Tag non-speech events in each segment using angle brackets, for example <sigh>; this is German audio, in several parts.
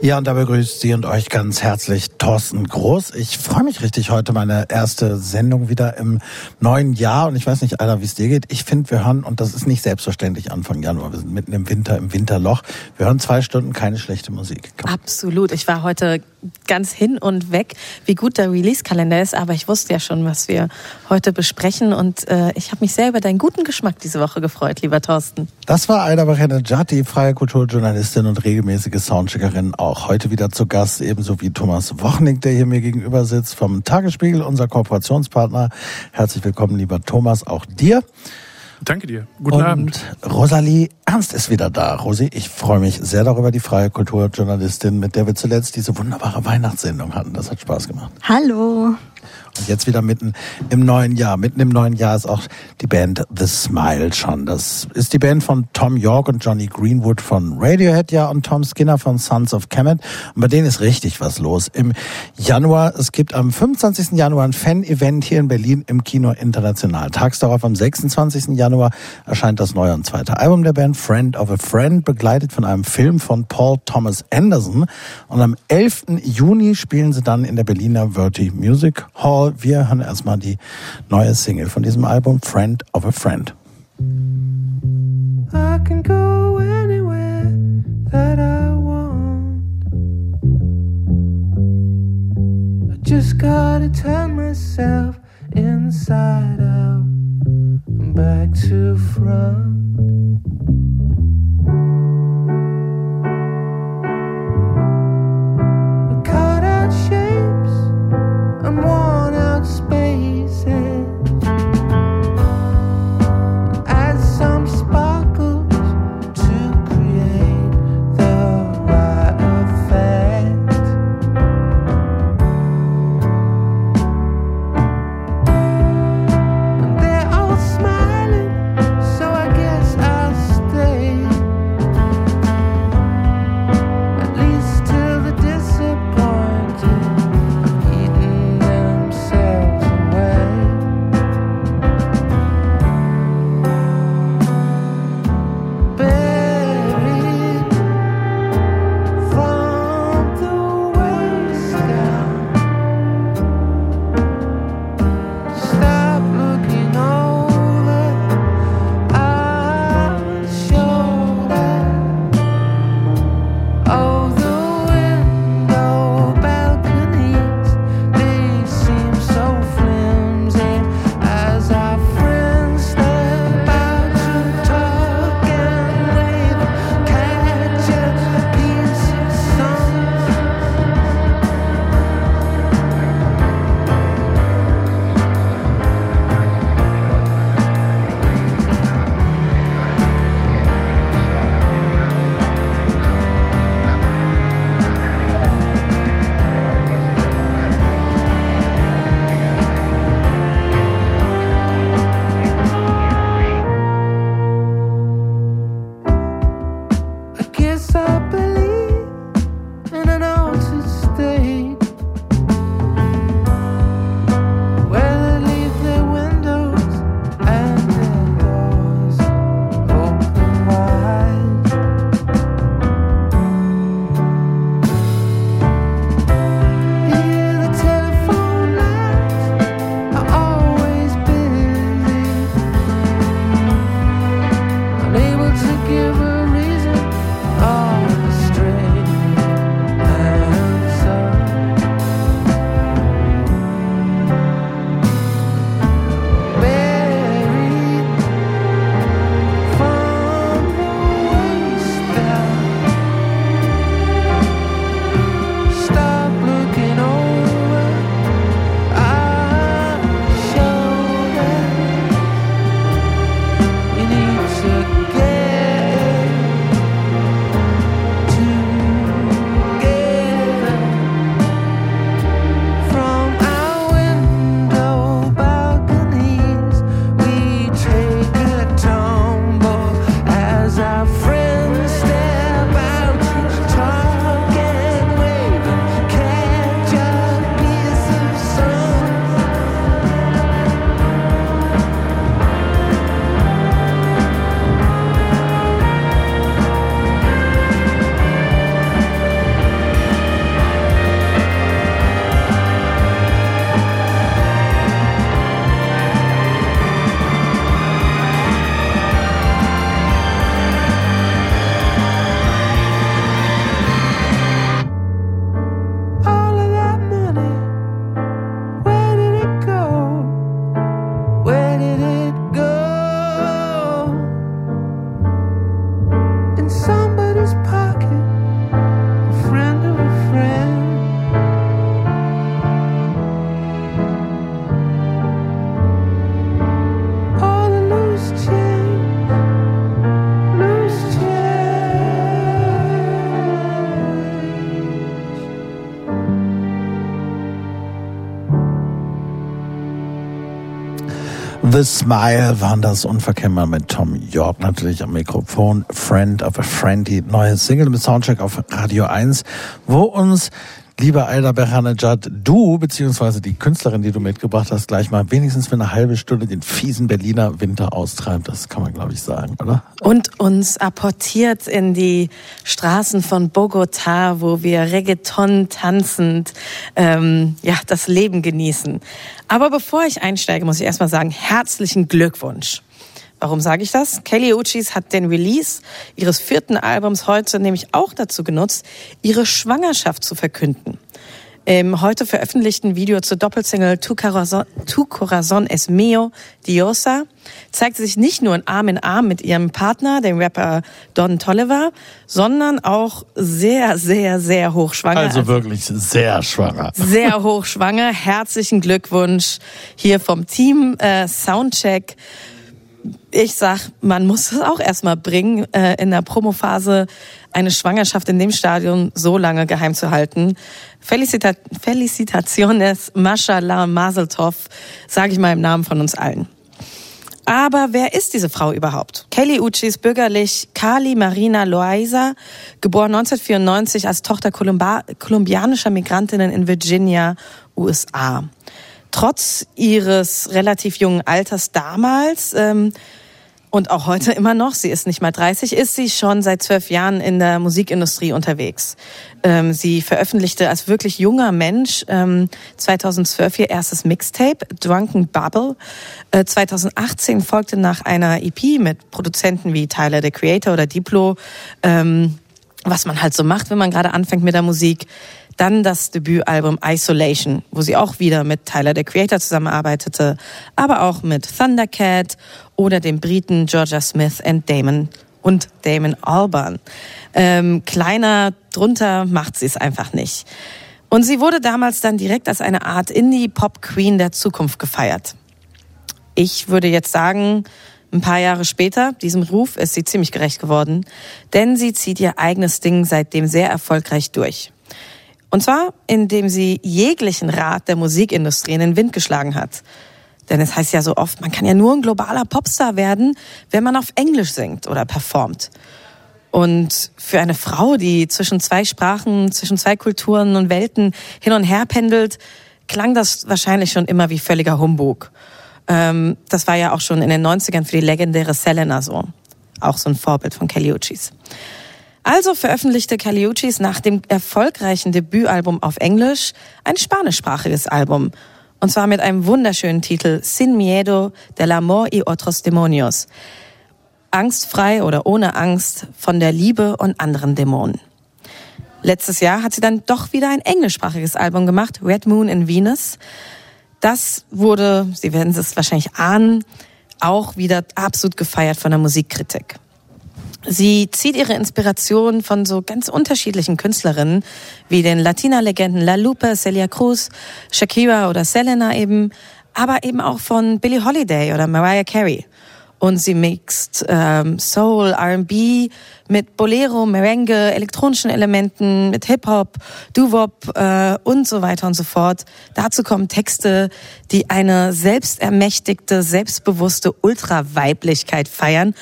Ja, und da begrüßt Sie und euch ganz herzlich Thorsten Groß. Ich freue mich richtig heute meine erste Sendung wieder im neuen Jahr. Und ich weiß nicht, Alter, wie es dir geht. Ich finde, wir hören, und das ist nicht selbstverständlich Anfang Januar, wir sind mitten im Winter, im Winterloch. Wir hören zwei Stunden keine schlechte Musik. Komm. Absolut. Ich war heute ganz hin und weg, wie gut der Release-Kalender ist. Aber ich wusste ja schon, was wir heute besprechen. Und äh, ich habe mich sehr über deinen guten Geschmack diese Woche gefreut, lieber Thorsten. Das war Alda Jati, freie Kulturjournalistin und regelmäßige Soundcheckerin auch heute wieder zu Gast, ebenso wie Thomas Wochnig, der hier mir gegenüber sitzt vom Tagesspiegel, unser Kooperationspartner. Herzlich willkommen, lieber Thomas, auch dir. Danke dir. Guten und Abend. Rosalie Ernst ist wieder da. Rosi, ich freue mich sehr darüber, die freie Kulturjournalistin, mit der wir zuletzt diese wunderbare Weihnachtssendung hatten. Das hat Spaß gemacht. Hallo. Jetzt wieder mitten im neuen Jahr. Mitten im neuen Jahr ist auch die Band The Smile schon. Das ist die Band von Tom York und Johnny Greenwood von Radiohead, ja, und Tom Skinner von Sons of Kemet. Und bei denen ist richtig was los. Im Januar, es gibt am 25. Januar ein Fan-Event hier in Berlin im Kino International. Tags darauf, am 26. Januar, erscheint das neue und zweite Album der Band, Friend of a Friend, begleitet von einem Film von Paul Thomas Anderson. Und am 11. Juni spielen sie dann in der Berliner Verti Music Hall wir hören erstmal die neue Single von diesem Album, Friend of a Friend. I can go anywhere that I want. I just gotta turn myself inside out back to front. The Smile waren das unverkennbar mit Tom York natürlich am Mikrofon. Friend of a Friend, die neue Single mit Soundcheck auf Radio 1, wo uns Lieber Aida Behanejad, du beziehungsweise die Künstlerin, die du mitgebracht hast, gleich mal wenigstens für eine halbe Stunde den fiesen Berliner Winter austreibt. Das kann man, glaube ich, sagen, oder? Und uns apportiert in die Straßen von Bogota, wo wir Reggaeton tanzend ähm, ja das Leben genießen. Aber bevor ich einsteige, muss ich erstmal sagen, herzlichen Glückwunsch. Warum sage ich das? Kelly Uchis hat den Release ihres vierten Albums heute nämlich auch dazu genutzt, ihre Schwangerschaft zu verkünden. Im heute veröffentlichten Video zur Doppelsingle Tu Corazon, tu Corazon es Mio Diosa zeigt sie sich nicht nur in Arm in Arm mit ihrem Partner, dem Rapper Don Tolliver, sondern auch sehr, sehr, sehr hochschwanger. Also wirklich sehr schwanger. Sehr hochschwanger. Herzlichen Glückwunsch hier vom Team äh, Soundcheck ich sag, man muss es auch erstmal bringen, äh, in der Promophase eine Schwangerschaft in dem Stadion so lange geheim zu halten. Felicita Felicitaciones, Mashallah, Mazeltov, sage ich mal im Namen von uns allen. Aber wer ist diese Frau überhaupt? Kelly Uchi ist bürgerlich Kali Marina Loaiza, geboren 1994 als Tochter kolumbianischer Migrantinnen in Virginia, USA trotz ihres relativ jungen Alters damals ähm, und auch heute immer noch, sie ist nicht mal 30, ist sie schon seit zwölf Jahren in der Musikindustrie unterwegs. Ähm, sie veröffentlichte als wirklich junger Mensch ähm, 2012 ihr erstes Mixtape, Drunken Bubble. Äh, 2018 folgte nach einer EP mit Produzenten wie Tyler, the Creator oder Diplo, ähm, was man halt so macht, wenn man gerade anfängt mit der Musik, dann das Debütalbum Isolation, wo sie auch wieder mit Tyler, der Creator, zusammenarbeitete, aber auch mit Thundercat oder dem Briten Georgia Smith and Damon und Damon Albarn. Ähm, kleiner drunter macht sie es einfach nicht. Und sie wurde damals dann direkt als eine Art Indie-Pop-Queen der Zukunft gefeiert. Ich würde jetzt sagen, ein paar Jahre später, diesem Ruf, ist sie ziemlich gerecht geworden, denn sie zieht ihr eigenes Ding seitdem sehr erfolgreich durch. Und zwar, indem sie jeglichen Rat der Musikindustrie in den Wind geschlagen hat. Denn es heißt ja so oft, man kann ja nur ein globaler Popstar werden, wenn man auf Englisch singt oder performt. Und für eine Frau, die zwischen zwei Sprachen, zwischen zwei Kulturen und Welten hin und her pendelt, klang das wahrscheinlich schon immer wie völliger Humbug. Ähm, das war ja auch schon in den 90ern für die legendäre Selena so. Auch so ein Vorbild von Kelly Uchis. Also veröffentlichte Caliuchis nach dem erfolgreichen Debütalbum auf Englisch ein spanischsprachiges Album. Und zwar mit einem wunderschönen Titel Sin Miedo del Amor y Otros Demonios. Angstfrei oder ohne Angst von der Liebe und anderen Dämonen. Letztes Jahr hat sie dann doch wieder ein englischsprachiges Album gemacht, Red Moon in Venus. Das wurde, Sie werden es wahrscheinlich ahnen, auch wieder absolut gefeiert von der Musikkritik. Sie zieht ihre Inspiration von so ganz unterschiedlichen Künstlerinnen, wie den Latina-Legenden La Lupe, Celia Cruz, Shakira oder Selena eben, aber eben auch von Billie Holiday oder Mariah Carey. Und sie mixt ähm, Soul, R&B mit Bolero, Merengue, elektronischen Elementen, mit Hip-Hop, Doo-Wop äh, und so weiter und so fort. Dazu kommen Texte, die eine selbstermächtigte, selbstbewusste Ultraweiblichkeit feiern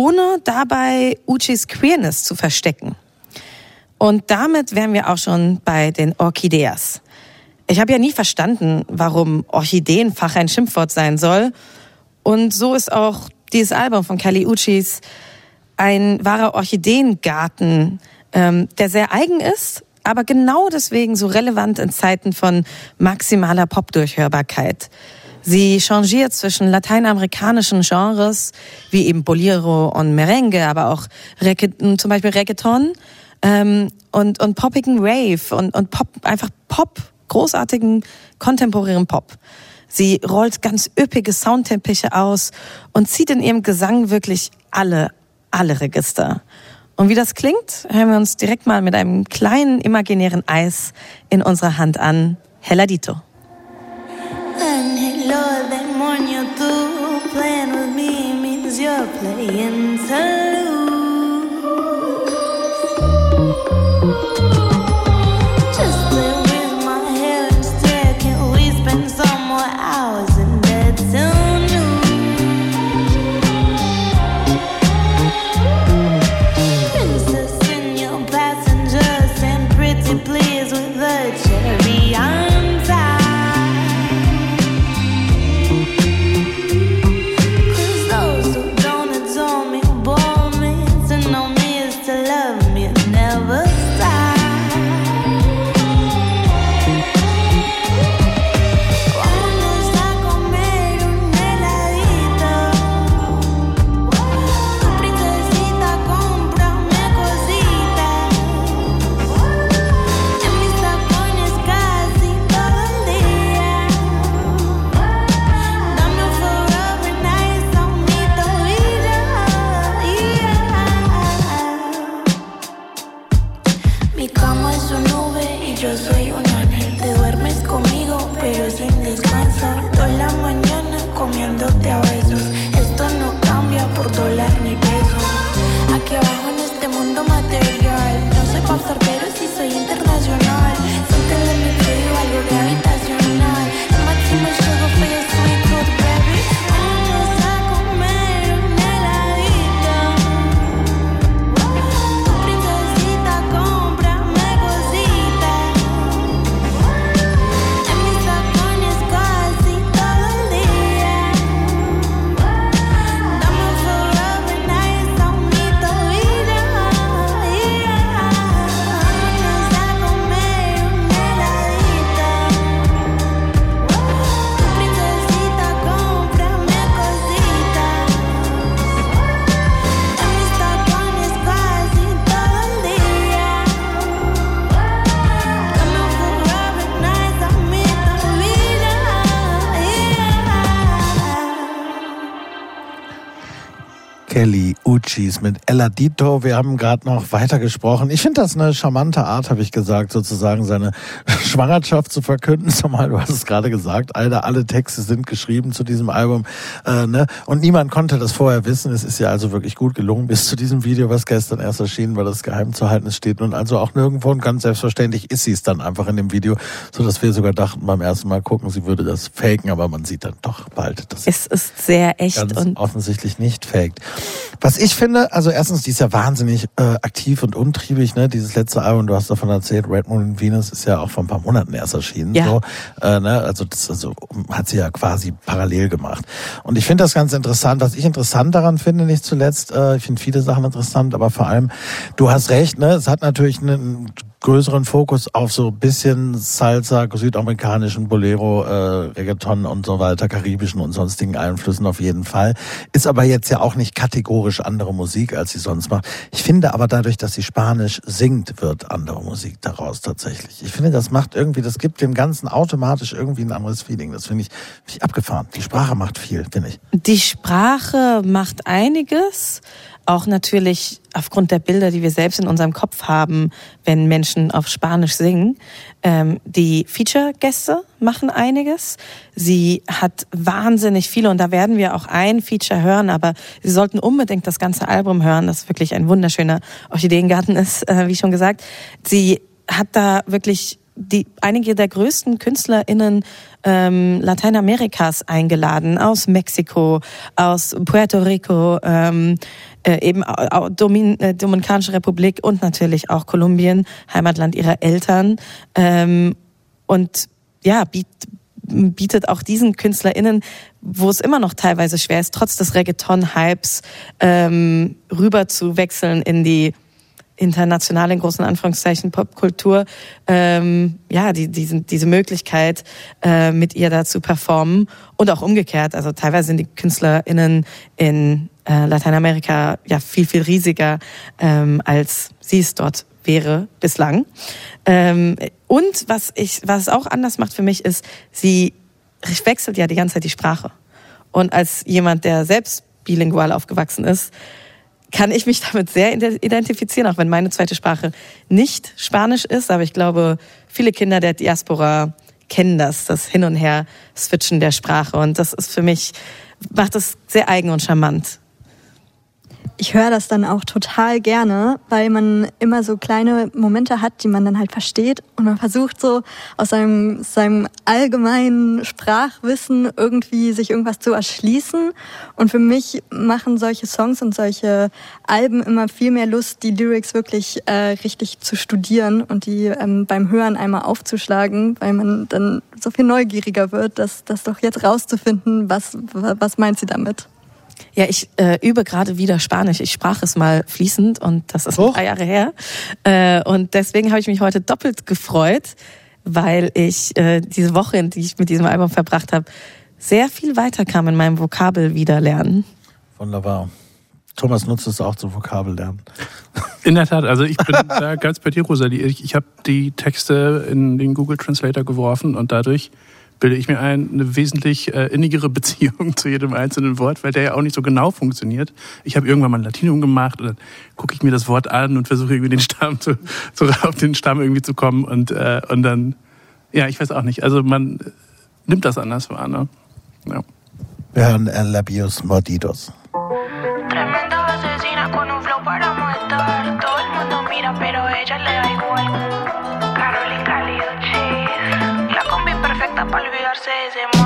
ohne dabei Uchis Queerness zu verstecken. Und damit wären wir auch schon bei den Orchideas. Ich habe ja nie verstanden, warum Orchideenfach ein Schimpfwort sein soll. Und so ist auch dieses Album von Kelly Uchis ein wahrer Orchideengarten, ähm, der sehr eigen ist, aber genau deswegen so relevant in Zeiten von maximaler Popdurchhörbarkeit. Sie changiert zwischen lateinamerikanischen Genres wie eben Bolero und Merengue, aber auch Regga zum Beispiel Reggaeton ähm, und, und poppigen Rave und, und Pop, einfach Pop, großartigen kontemporären Pop. Sie rollt ganz üppige Soundteppiche aus und zieht in ihrem Gesang wirklich alle, alle Register. Und wie das klingt, hören wir uns direkt mal mit einem kleinen imaginären Eis in unserer Hand an. Helladito. Lord, that morning tú playing with me means you're playing to Kelly Uchis mit Eladito. Wir haben gerade noch weiter gesprochen. Ich finde das eine charmante Art, habe ich gesagt, sozusagen seine <laughs> Schwangerschaft zu verkünden. Zumal du hast es gerade gesagt, alle, alle Texte sind geschrieben zu diesem Album. Äh, ne? Und niemand konnte das vorher wissen. Es ist ja also wirklich gut gelungen bis zu diesem Video, was gestern erst erschienen war, das geheim zu halten. Es steht nun also auch nirgendwo und ganz selbstverständlich ist sie es dann einfach in dem Video, so dass wir sogar dachten beim ersten Mal gucken, sie würde das faken, aber man sieht dann doch bald, dass Es ist sehr echt und offensichtlich nicht faked. Was ich finde, also erstens, die ist ja wahnsinnig äh, aktiv und untriebig, ne? Dieses letzte Album, du hast davon erzählt, Red Moon in Venus ist ja auch vor ein paar Monaten erst erschienen. Ja. So, äh, ne? Also das also, hat sie ja quasi parallel gemacht. Und ich finde das ganz interessant. Was ich interessant daran finde, nicht zuletzt, äh, ich finde viele Sachen interessant, aber vor allem, du hast recht, ne? Es hat natürlich einen größeren Fokus auf so ein bisschen Salsa, südamerikanischen Bolero, äh, Reggaeton und so weiter, karibischen und sonstigen Einflüssen auf jeden Fall. Ist aber jetzt ja auch nicht kategorisch andere Musik, als sie sonst macht. Ich finde aber dadurch, dass sie Spanisch singt, wird andere Musik daraus tatsächlich. Ich finde, das macht irgendwie, das gibt dem Ganzen automatisch irgendwie ein anderes Feeling. Das finde ich, finde ich abgefahren. Die Sprache macht viel, finde ich. Die Sprache macht einiges. Auch natürlich aufgrund der Bilder, die wir selbst in unserem Kopf haben, wenn Menschen auf Spanisch singen. Ähm, die Feature-Gäste machen einiges. Sie hat wahnsinnig viele und da werden wir auch ein Feature hören, aber Sie sollten unbedingt das ganze Album hören, das wirklich ein wunderschöner Orchideengarten ist, äh, wie schon gesagt. Sie hat da wirklich die einige der größten KünstlerInnen ähm, Lateinamerikas eingeladen, aus Mexiko, aus Puerto Rico, ähm, äh, eben au- Domin äh, Dominikanische Republik und natürlich auch Kolumbien, Heimatland ihrer Eltern. Ähm, und ja, biet, bietet auch diesen KünstlerInnen, wo es immer noch teilweise schwer ist, trotz des Reggaeton-Hypes ähm, rüber zu wechseln in die internationale, in großen Anführungszeichen, Popkultur, ähm, ja, die, diesen, diese Möglichkeit, äh, mit ihr da zu performen und auch umgekehrt. Also teilweise sind die KünstlerInnen in äh, Lateinamerika ja viel, viel riesiger, ähm, als sie es dort wäre bislang. Ähm, und was ich, was es auch anders macht für mich, ist, sie wechselt ja die ganze Zeit die Sprache. Und als jemand, der selbst bilingual aufgewachsen ist, kann ich mich <laughs> damit sehr identifizieren, auch wenn meine zweite Sprache nicht Spanisch ist. Aber ich glaube, viele Kinder der Diaspora kennen das, das Hin- und Her-Switchen der Sprache. Und das ist für mich, macht es sehr eigen und charmant. Ich höre das dann auch total gerne, weil man immer so kleine Momente hat, die man dann halt versteht und man versucht so aus seinem, seinem allgemeinen Sprachwissen irgendwie sich irgendwas zu erschließen. Und für mich machen solche Songs und solche Alben immer viel mehr Lust, die Lyrics wirklich äh, richtig zu studieren und die ähm, beim Hören einmal aufzuschlagen, weil man dann so viel neugieriger wird, das, das doch jetzt rauszufinden, was, was meint sie damit. Ja, ich äh, übe gerade wieder Spanisch. Ich sprach es mal fließend und das ist Och. drei Jahre her. Äh, und deswegen habe ich mich heute doppelt gefreut, weil ich äh, diese Woche, die ich mit diesem Album verbracht habe, sehr viel weiterkam in meinem Vokabel wiederlernen. Wunderbar. Thomas nutzt es auch zum Vokabellernen. In der Tat, also ich bin <laughs> da ganz bei dir, Rosalie. Ich, ich habe die Texte in den Google Translator geworfen und dadurch bilde ich mir ein, eine wesentlich äh, innigere <laughs> Beziehung zu jedem einzelnen Wort, weil der ja auch nicht so genau funktioniert. Ich habe irgendwann mal ein Latinum gemacht und dann gucke ich mir das Wort an und versuche irgendwie den Stamm zu, <laughs> so auf den Stamm irgendwie zu kommen und, äh, und dann, ja, ich weiß auch nicht. Also man nimmt das anders wahr, ne? Ja. Wir hören El Labios Mordidos. Tremenda asesina con un flow para matar. Todo el mundo mira, pero ella le dulce de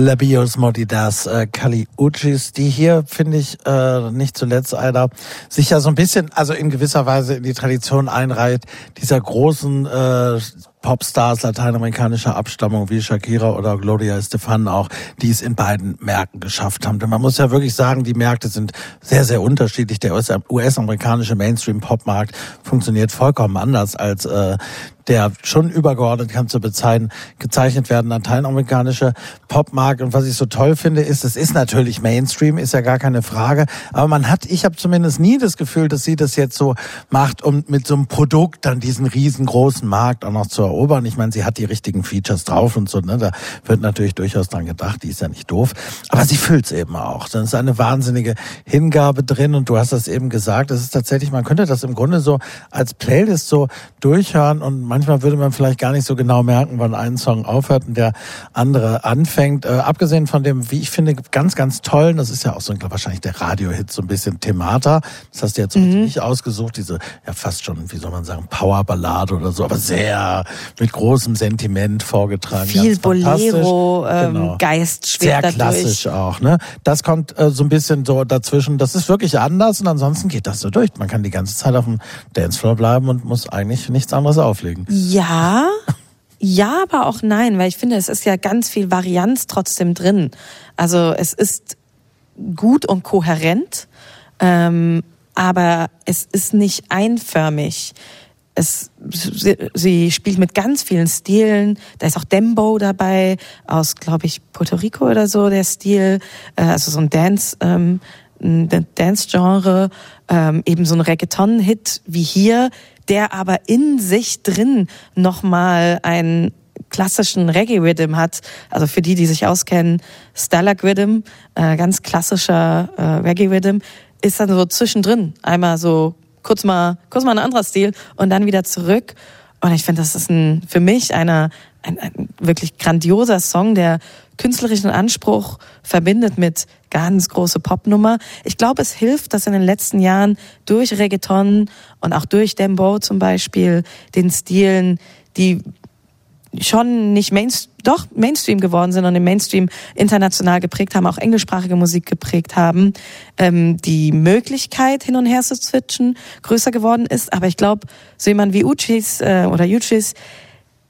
Labios Modidas äh, Kali Uchis, die hier, finde ich, äh, nicht zuletzt einer, sich ja so ein bisschen, also in gewisser Weise in die Tradition einreiht, dieser großen äh, Popstars lateinamerikanischer Abstammung wie Shakira oder Gloria Estefan auch, die es in beiden Märkten geschafft haben. Denn man muss ja wirklich sagen, die Märkte sind sehr, sehr unterschiedlich. Der US-amerikanische Mainstream-Popmarkt funktioniert vollkommen anders als äh, der schon übergeordnet kann zu bezeichnen, gezeichnet werden lateinamerikanische Popmarkt. Und was ich so toll finde, ist, es ist natürlich Mainstream, ist ja gar keine Frage. Aber man hat, ich habe zumindest nie das Gefühl, dass sie das jetzt so macht, um mit so einem Produkt dann diesen riesengroßen Markt auch noch zu erobern. Ich meine, sie hat die richtigen Features drauf und so, ne? Da wird natürlich durchaus dran gedacht, die ist ja nicht doof. Aber sie füllt's eben auch. Dann ist eine wahnsinnige Hingabe drin und du hast das eben gesagt, es ist tatsächlich, man könnte das im Grunde so als Playlist so durchhören und manchmal würde man vielleicht gar nicht so genau merken, wann ein Song aufhört und der andere anfängt. Äh, abgesehen von dem, wie ich finde, ganz, ganz tollen, das ist ja auch so glaub, wahrscheinlich der Radiohit, so ein bisschen Themata. Das hast du jetzt mhm. nicht ausgesucht, diese ja fast schon, wie soll man sagen, Powerballade oder so, aber sehr mit großem Sentiment vorgetragen. Viel Bolero, ähm, genau. Geist schwebt Sehr klassisch auch, ne? Das kommt äh, so ein bisschen so dazwischen. Das ist wirklich anders und ansonsten geht das so durch. Man kann die ganze Zeit auf dem Dancefloor bleiben und muss eigentlich nichts anderes auflegen. Ja, <laughs> Ja, aber auch nein, weil ich finde, es ist ja ganz viel Varianz trotzdem drin. Also es ist gut und kohärent, ähm, aber es ist nicht einförmig. Es, sie, sie spielt mit ganz vielen Stilen. Da ist auch Dembo dabei, aus, glaube ich, Puerto Rico oder so, der Stil. Äh, also so ein Dance, ähm, Dance-Genre, ähm, eben so ein Reggaeton-Hit wie hier, der aber in sich drin nochmal einen klassischen Reggae-Rhythm hat. Also für die, die sich auskennen, Stalag Rhythm, äh, ganz klassischer äh, Reggae-Rhythm, ist dann so zwischendrin. Einmal so kurz mal, kurz mal ein anderer Stil und dann wieder zurück. Und ich finde, das ist ein, für mich einer, ein, ein wirklich grandioser Song, der künstlerischen Anspruch verbindet mit ganz große Popnummer. Ich glaube, es hilft, dass in den letzten Jahren durch Reggaeton und auch durch Dembo zum Beispiel den Stilen, die schon nicht Mainstream, doch Mainstream geworden sind und im Mainstream international geprägt haben, auch englischsprachige Musik geprägt haben, ähm, die Möglichkeit hin und her zu switchen größer geworden ist. Aber ich glaube, so jemand wie Uchis äh, oder Uchis,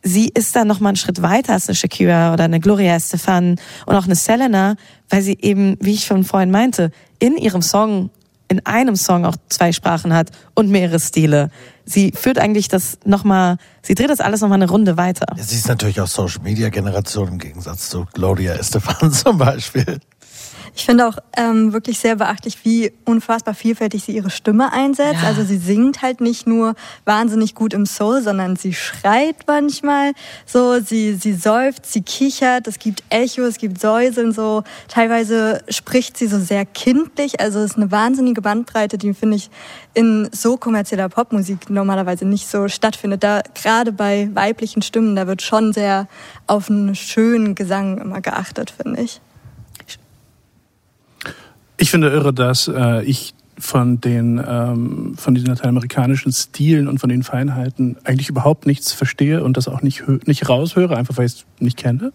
sie ist da noch mal einen Schritt weiter als eine Shakira oder eine Gloria Estefan und auch eine Selena, weil sie eben, wie ich schon vorhin meinte, in ihrem Song in einem Song auch zwei Sprachen hat und mehrere Stile. Sie führt eigentlich das nochmal, sie dreht das alles nochmal eine Runde weiter. Ja, sie ist natürlich auch Social Media Generation im Gegensatz zu Gloria Estefan <laughs> zum Beispiel. Ich finde auch ähm, wirklich sehr beachtlich, wie unfassbar vielfältig sie ihre Stimme einsetzt. Ja. Also sie singt halt nicht nur wahnsinnig gut im Soul, sondern sie schreit manchmal so, sie, sie seufzt, sie kichert, es gibt Echo, es gibt Säuseln so. Teilweise spricht sie so sehr kindlich. Also es ist eine wahnsinnige Bandbreite, die finde ich in so kommerzieller Popmusik normalerweise nicht so stattfindet. Da gerade bei weiblichen Stimmen, da wird schon sehr auf einen schönen Gesang immer geachtet, finde ich. Ich finde irre, dass äh, ich von den ähm, von diesen lateinamerikanischen Stilen und von den Feinheiten eigentlich überhaupt nichts verstehe und das auch nicht nicht raushöre, einfach weil ich es nicht kenne.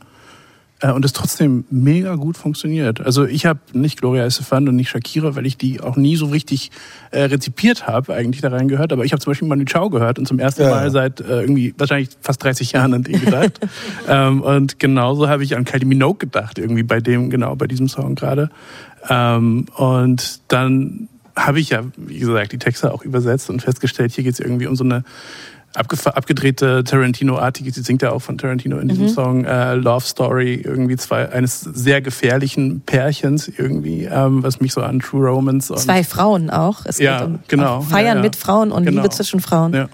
Äh, und es trotzdem mega gut funktioniert. Also ich habe nicht Gloria Estefan und nicht Shakira, weil ich die auch nie so richtig äh, rezipiert habe, eigentlich da reingehört. Aber ich habe zum Beispiel Manu Chao gehört und zum ersten Ja, Mal ja. seit äh, irgendwie wahrscheinlich fast 30 Jahren an den gedacht. <laughs> ähm, und genauso habe ich an Kylie Minogue gedacht, irgendwie bei dem, genau, bei diesem Song gerade. Ähm, und dann habe ich ja, wie gesagt, die Texte auch übersetzt und festgestellt, hier geht es irgendwie um so eine abgedrehte Tarantino-artige, sie singt ja auch von Tarantino in diesem Song, äh, Love Story, irgendwie zwei, eines sehr gefährlichen Pärchens irgendwie, ähm, was mich so an True Romance und Zwei Frauen auch. Es Ja, geht um genau. Feiern Ja, ja. mit Frauen und Genau. Liebe zwischen Frauen. Ja.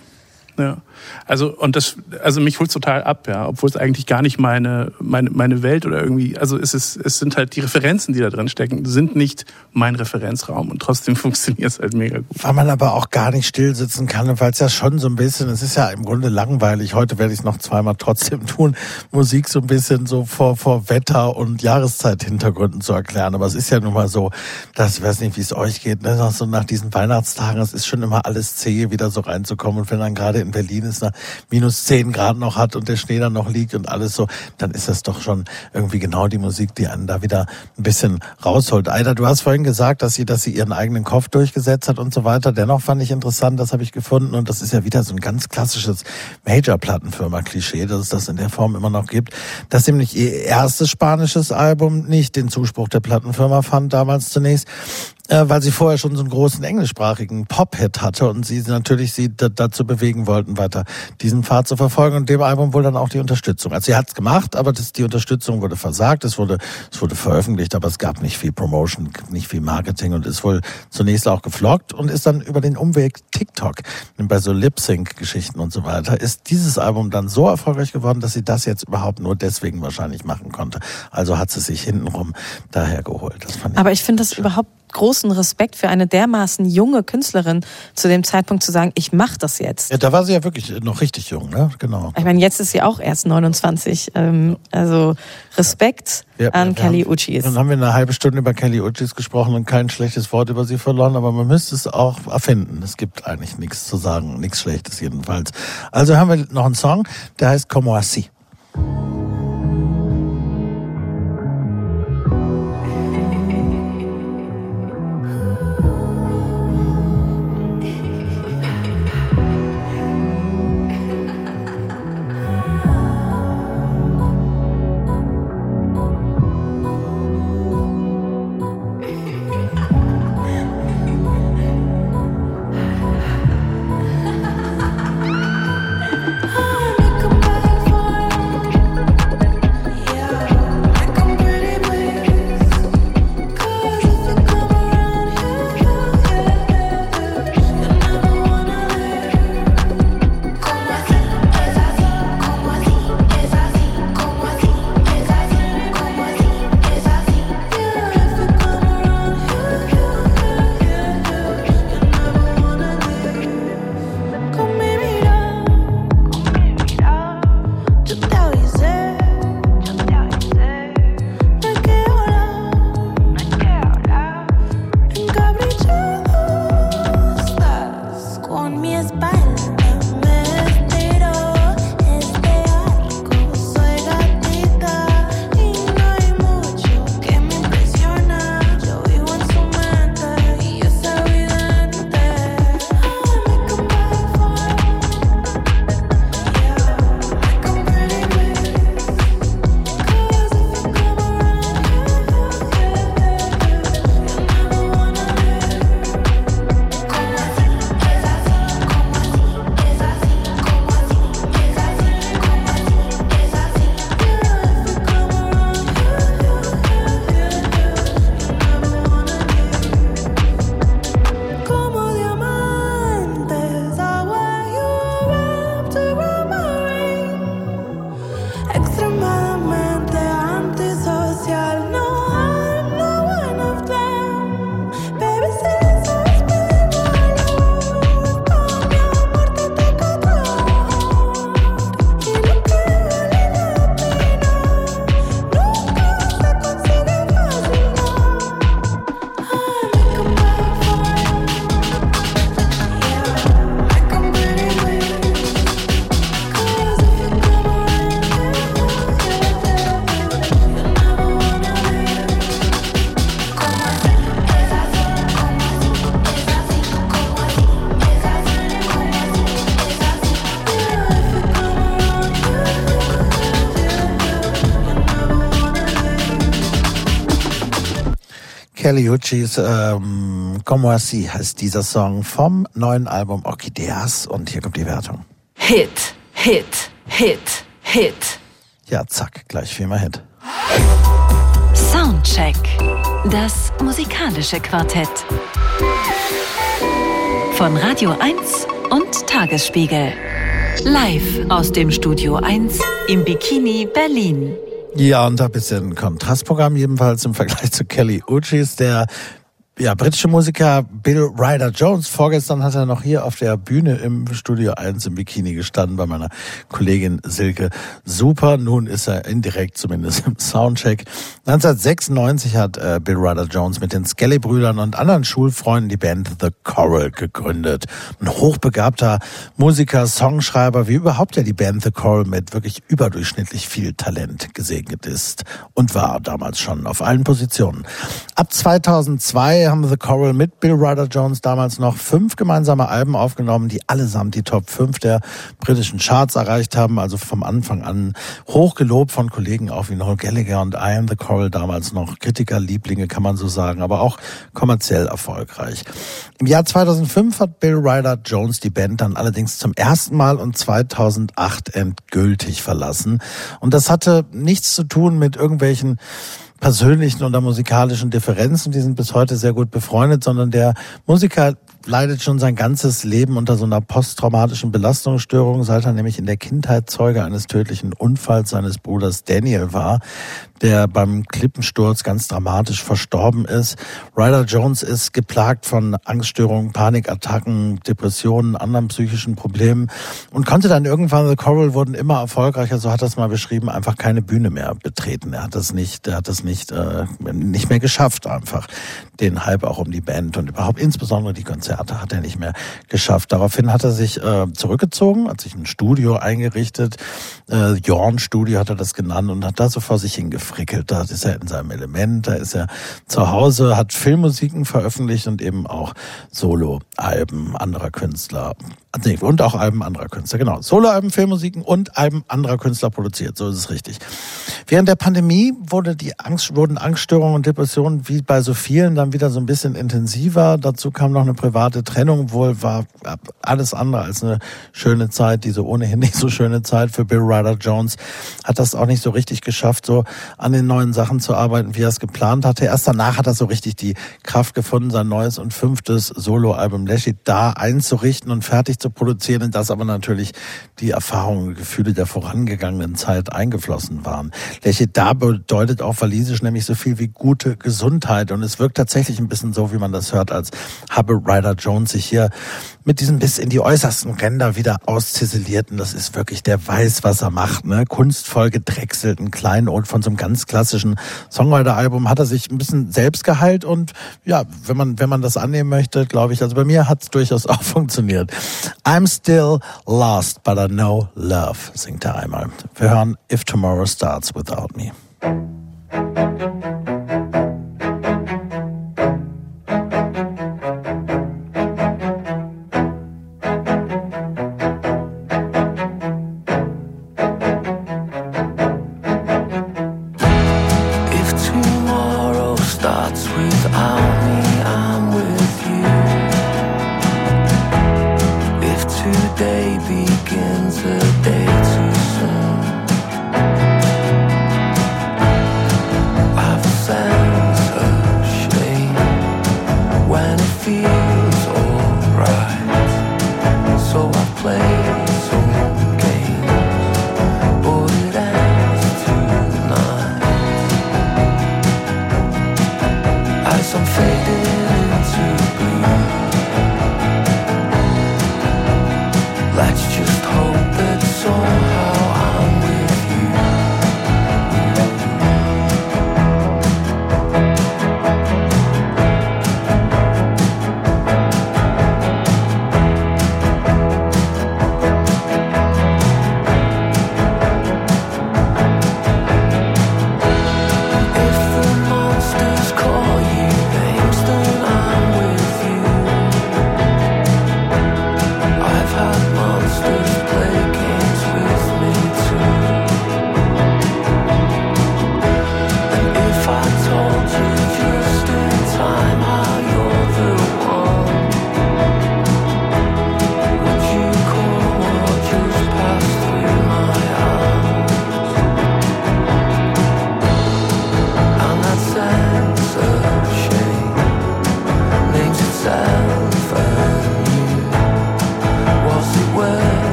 Ja. Also und das, also mich holt's total ab, ja, obwohl es eigentlich gar nicht meine meine meine Welt oder irgendwie, also es ist es sind halt die Referenzen, die da drin stecken, sind nicht mein Referenzraum und trotzdem <laughs> funktioniert es halt mega gut. Weil man aber auch gar nicht still sitzen kann, weil es ja schon so ein bisschen, es ist ja im Grunde langweilig. Heute werde ich noch zweimal trotzdem <laughs> tun, Musik so ein bisschen so vor, vor Wetter- und Jahreszeithintergründen zu erklären. Aber es ist ja nun mal so, dass, ich weiß nicht, wie es euch geht, ne? so nach diesen Weihnachtstagen, es ist schon immer alles zäh, wieder so reinzukommen. Und wenn dann gerade in Berlin es nach minus 10 Grad noch hat und der Schnee dann noch liegt und alles so, dann ist das doch schon irgendwie genau die Musik, die einen da wieder ein bisschen rausholt. Aida, du hast vorhin gesagt, dass sie, dass sie ihren eigenen Kopf durchgesetzt hat und so weiter. Dennoch fand ich interessant, das habe ich gefunden und das ist ja wieder so ein ganz klassisches Major-Plattenfirma-Klischee, dass es das in der Form immer noch gibt, dass nämlich ihr erstes spanisches Album nicht den Zuspruch der Plattenfirma fand, damals zunächst, äh, weil sie vorher schon so einen großen englischsprachigen Pop-Hit hatte und sie natürlich sie da, dazu bewegen wollten, weiter diesen Pfad zu verfolgen und dem Album wohl dann auch die Unterstützung. Also sie hat's gemacht, aber das, die Unterstützung wurde versagt, es wurde, es wurde veröffentlicht, aber es gab nicht viel Promotion, nicht viel Marketing und ist wohl zunächst auch gefloggt und ist dann über den Umweg TikTok, bei so Lip-Sync-Geschichten und so weiter, ist dieses Album dann so erfolgreich geworden, dass sie das jetzt überhaupt nur deswegen wahrscheinlich machen konnte. Also hat sie sich hintenrum daher geholt. Aber ich finde das überhaupt großen Respekt für eine dermaßen junge Künstlerin zu dem Zeitpunkt zu sagen, ich mache das jetzt. Ja, da war sie ja wirklich noch richtig jung, ne? Genau. Ich meine, jetzt ist sie auch erst 29. Ähm, also Respekt Wir- an wir Kelly haben- Uchis. Dann haben wir eine halbe Stunde über Kelly Uchis gesprochen und kein schlechtes Wort über sie verloren, aber man müsste es auch erfinden. Es gibt eigentlich nichts zu sagen, nichts Schlechtes jedenfalls. Also haben wir noch einen Song, der heißt Como así. Kelly Uchis ähm, Como así heißt dieser Song vom neuen Album Orchideas und hier kommt die Wertung. Hit, Hit, Hit, Hit. Ja, zack, gleich viermal Hit. Soundcheck. Das musikalische Quartett. Von Radio 1 und Tagesspiegel. Live aus dem Studio 1 im Bikini Berlin. Ja, und ein bisschen Kontrastprogramm jedenfalls im Vergleich zu Kelly Uchis, der ja, britische Musiker Bill Ryder Jones. Vorgestern hat er noch hier auf der Bühne im Studio 1 im Bikini gestanden bei meiner Kollegin Silke Super. Nun ist er indirekt zumindest im Soundcheck. 1996 hat äh, Bill Ryder Jones mit den Skelly-Brüdern und anderen Schulfreunden die Band The Coral gegründet. Ein hochbegabter Musiker, Songschreiber, wie überhaupt ja die Band The Coral mit wirklich überdurchschnittlich viel Talent gesegnet ist und war damals schon auf allen Positionen. Ab 2002 haben The Coral mit Bill Ryder Jones damals noch fünf gemeinsame Alben aufgenommen, die allesamt die Top 5 der britischen Charts erreicht haben. Also vom Anfang an hochgelobt von Kollegen auch wie Noel Gallagher und I Am The Coral damals noch Kritikerlieblinge, kann man so sagen, aber auch kommerziell erfolgreich. Im Jahr 2005 hat Bill Ryder Jones die Band dann allerdings zum ersten Mal und 2008 endgültig verlassen. Und das hatte nichts zu tun mit irgendwelchen persönlichen oder musikalischen Differenzen, die sind bis heute sehr gut befreundet, sondern der Musiker leidet schon sein ganzes Leben unter so einer posttraumatischen Belastungsstörung, seit er nämlich in der Kindheit Zeuge eines tödlichen Unfalls seines Bruders Daniel war, der beim Klippensturz ganz dramatisch verstorben ist. Ryder Jones ist geplagt von Angststörungen, Panikattacken, Depressionen, anderen psychischen Problemen und konnte dann irgendwann, The Coral wurden immer erfolgreicher, so hat er es mal beschrieben, einfach keine Bühne mehr betreten. Er hat das nicht, er hat das nicht, äh, nicht mehr geschafft einfach. Den Hype auch um die Band und überhaupt insbesondere die Konzerte hat er nicht mehr geschafft. Daraufhin hat er sich äh, zurückgezogen, hat sich ein Studio eingerichtet, äh, Jorn Studio hat er das genannt und hat da so vor sich hingefrickelt. Da ist er in seinem Element, da ist er zu Hause, hat Filmmusiken veröffentlicht und eben auch Solo-Alben anderer Künstler. Nee, und auch Alben anderer Künstler, genau. Soloalben, Filmmusiken und Alben anderer Künstler produziert, so ist es richtig. Während der Pandemie wurde die Angst, wurden Angststörungen und Depressionen wie bei so vielen dann wieder so ein bisschen intensiver. Dazu kam noch eine private Trennung, wohl war alles andere als eine schöne Zeit, diese ohnehin nicht so schöne Zeit für Bill Ryder Jones. Hat das auch nicht so richtig geschafft, so an den neuen Sachen zu arbeiten, wie er es geplant hatte. Erst danach hat er so richtig die Kraft gefunden, sein neues und fünftes Soloalbum Lashy da einzurichten und fertig zu produzieren, in das aber natürlich die Erfahrungen und Gefühle der vorangegangenen Zeit eingeflossen waren. Lashy da bedeutet auf Walisisch nämlich so viel wie gute Gesundheit und es wirkt tatsächlich ein bisschen so, wie man das hört, als habe Ryder Jones sich hier mit diesem bis in die äußersten Ränder wieder ausziselierten. Das ist wirklich, der weiß, was er macht. Ne? Kunstvoll gedrechselten Kleinod von so einem ganz klassischen Songwriter-Album hat er sich ein bisschen selbst geheilt und ja, wenn man, wenn man das annehmen möchte, glaube ich, also bei mir hat es durchaus <laughs> auch funktioniert. I'm still lost, but I know love, singt er einmal. Wir hören If Tomorrow Starts Without Me.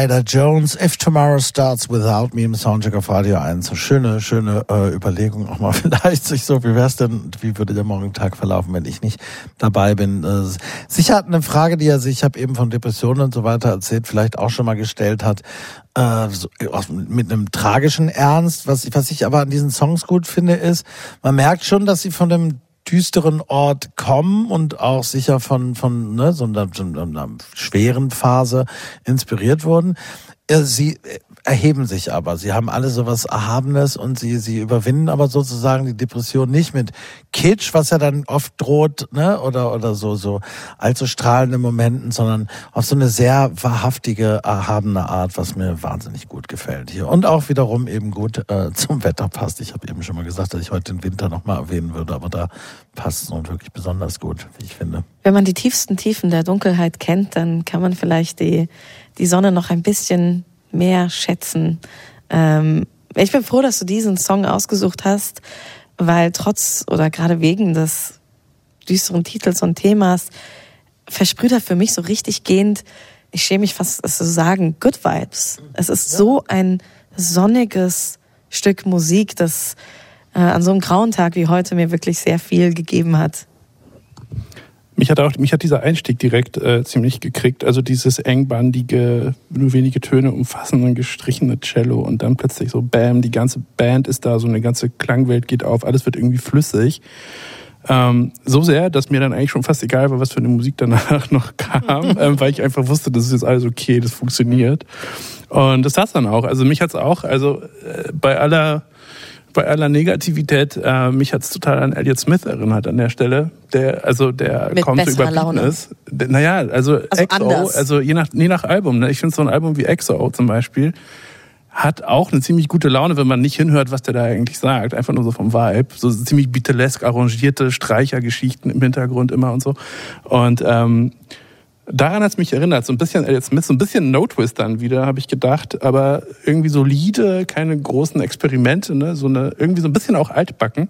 Ryder Jones, If Tomorrow Starts Without Me im Soundcheck auf Radio 1. Schöne, schöne äh, Überlegung auch mal <laughs> vielleicht sich so, wie wär's denn, wie würde der Morgentag verlaufen, wenn ich nicht dabei bin? Äh, sicher eine Frage, die er sich, ich habe eben von Depressionen und so weiter erzählt, vielleicht auch schon mal gestellt hat, äh, so, mit einem tragischen Ernst. Was, was ich aber an diesen Songs gut finde, ist, man merkt schon, dass sie von dem düsteren Ort kommen und auch sicher von, von ne, so einer, so einer schweren Phase inspiriert wurden. Äh, sie erheben sich aber. Sie haben alle so was Erhabenes und sie, sie überwinden aber sozusagen die Depression nicht mit Kitsch, was ja dann oft droht, ne, oder, oder so, so allzu strahlende Momenten, sondern auf so eine sehr wahrhaftige, erhabene Art, was mir wahnsinnig gut gefällt hier. Und auch wiederum eben gut äh, zum Wetter passt. Ich habe eben schon mal gesagt, dass ich heute den Winter nochmal erwähnen würde, aber da passt es nun wirklich besonders gut, wie ich finde. Wenn man die tiefsten Tiefen der Dunkelheit kennt, dann kann man vielleicht die, die Sonne noch ein bisschen mehr schätzen. Ähm, ich bin froh, dass du diesen Song ausgesucht hast, weil trotz oder gerade wegen des düsteren Titels und Themas versprüht er für mich so richtig gehend, ich schäme mich fast es zu sagen, Good Vibes. Es ist ja. so ein sonniges Stück Musik, das äh, an so einem grauen Tag wie heute mir wirklich sehr viel gegeben hat mich hat auch mich hat dieser Einstieg direkt äh, ziemlich gekriegt. Also dieses engbandige, nur wenige Töne umfassende, gestrichene Cello und dann plötzlich so Bam, die ganze Band ist da, so eine ganze Klangwelt geht auf, alles wird irgendwie flüssig. Ähm, so sehr, dass mir dann eigentlich schon fast egal war, was für eine Musik danach <laughs> noch kam, <laughs> ähm, weil ich einfach wusste, das ist jetzt alles okay, das funktioniert. Und das hat's dann auch. Also mich hat's auch, also äh, bei aller bei aller Negativität, äh, mich hat's total an Elliot Smith erinnert an der Stelle. Der, also der Mit kaum zu überbieten Laune. ist. Naja, also, also EXO, anders. also je nach, je nach Album. Ne? Ich finde so ein Album wie EXO zum Beispiel hat auch eine ziemlich gute Laune, wenn man nicht hinhört, was der da eigentlich sagt. Einfach nur so vom Vibe. So ziemlich Beatlesk arrangierte Streichergeschichten im Hintergrund immer und so. Und ähm, Daran hat es mich erinnert, so ein bisschen Elliot Smith, so ein bisschen No-Twist dann wieder, habe ich gedacht, aber irgendwie solide, keine großen Experimente, ne? so eine, irgendwie so ein bisschen auch altbacken.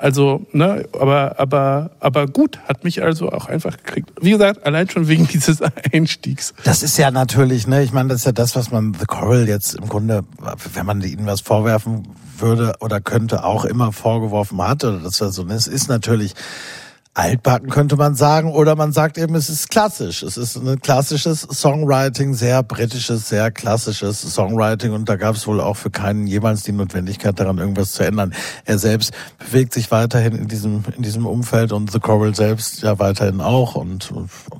Also, ne, aber, aber, aber gut, hat mich also auch einfach gekriegt. Wie gesagt, allein schon wegen <laughs> dieses Einstiegs. Das ist ja natürlich, ne, ich meine, das ist ja das, was man The Coral jetzt im Grunde, wenn man ihnen was vorwerfen würde oder könnte, auch immer vorgeworfen hat, oder das war so, ne, es ist natürlich, altbacken könnte man sagen, oder man sagt eben, es ist klassisch. Es ist ein klassisches Songwriting, sehr britisches, sehr klassisches Songwriting und da gab es wohl auch für keinen jemals die Notwendigkeit daran, irgendwas zu ändern. Er selbst bewegt sich weiterhin in diesem, in diesem Umfeld und The Coral selbst ja weiterhin auch und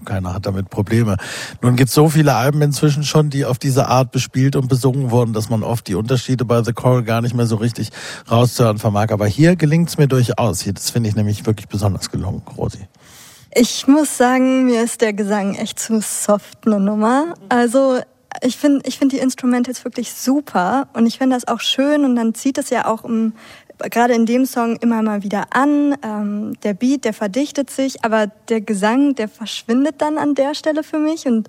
keiner hat damit Probleme. Nun gibt es so viele Alben inzwischen schon, die auf diese Art bespielt und besungen wurden, dass man oft die Unterschiede bei The Coral gar nicht mehr so richtig rauszuhören vermag. Aber hier gelingt es mir durchaus. Hier, das finde ich nämlich wirklich besonders gelungen. Rosi? Ich muss sagen, mir ist der Gesang echt zu soft eine Nummer. Also ich finde ich finde die Instrumentals wirklich super und ich finde das auch schön und dann zieht es ja auch im, gerade in dem Song immer mal wieder an. Ähm, der Beat, der verdichtet sich, aber der Gesang, der verschwindet dann an der Stelle für mich und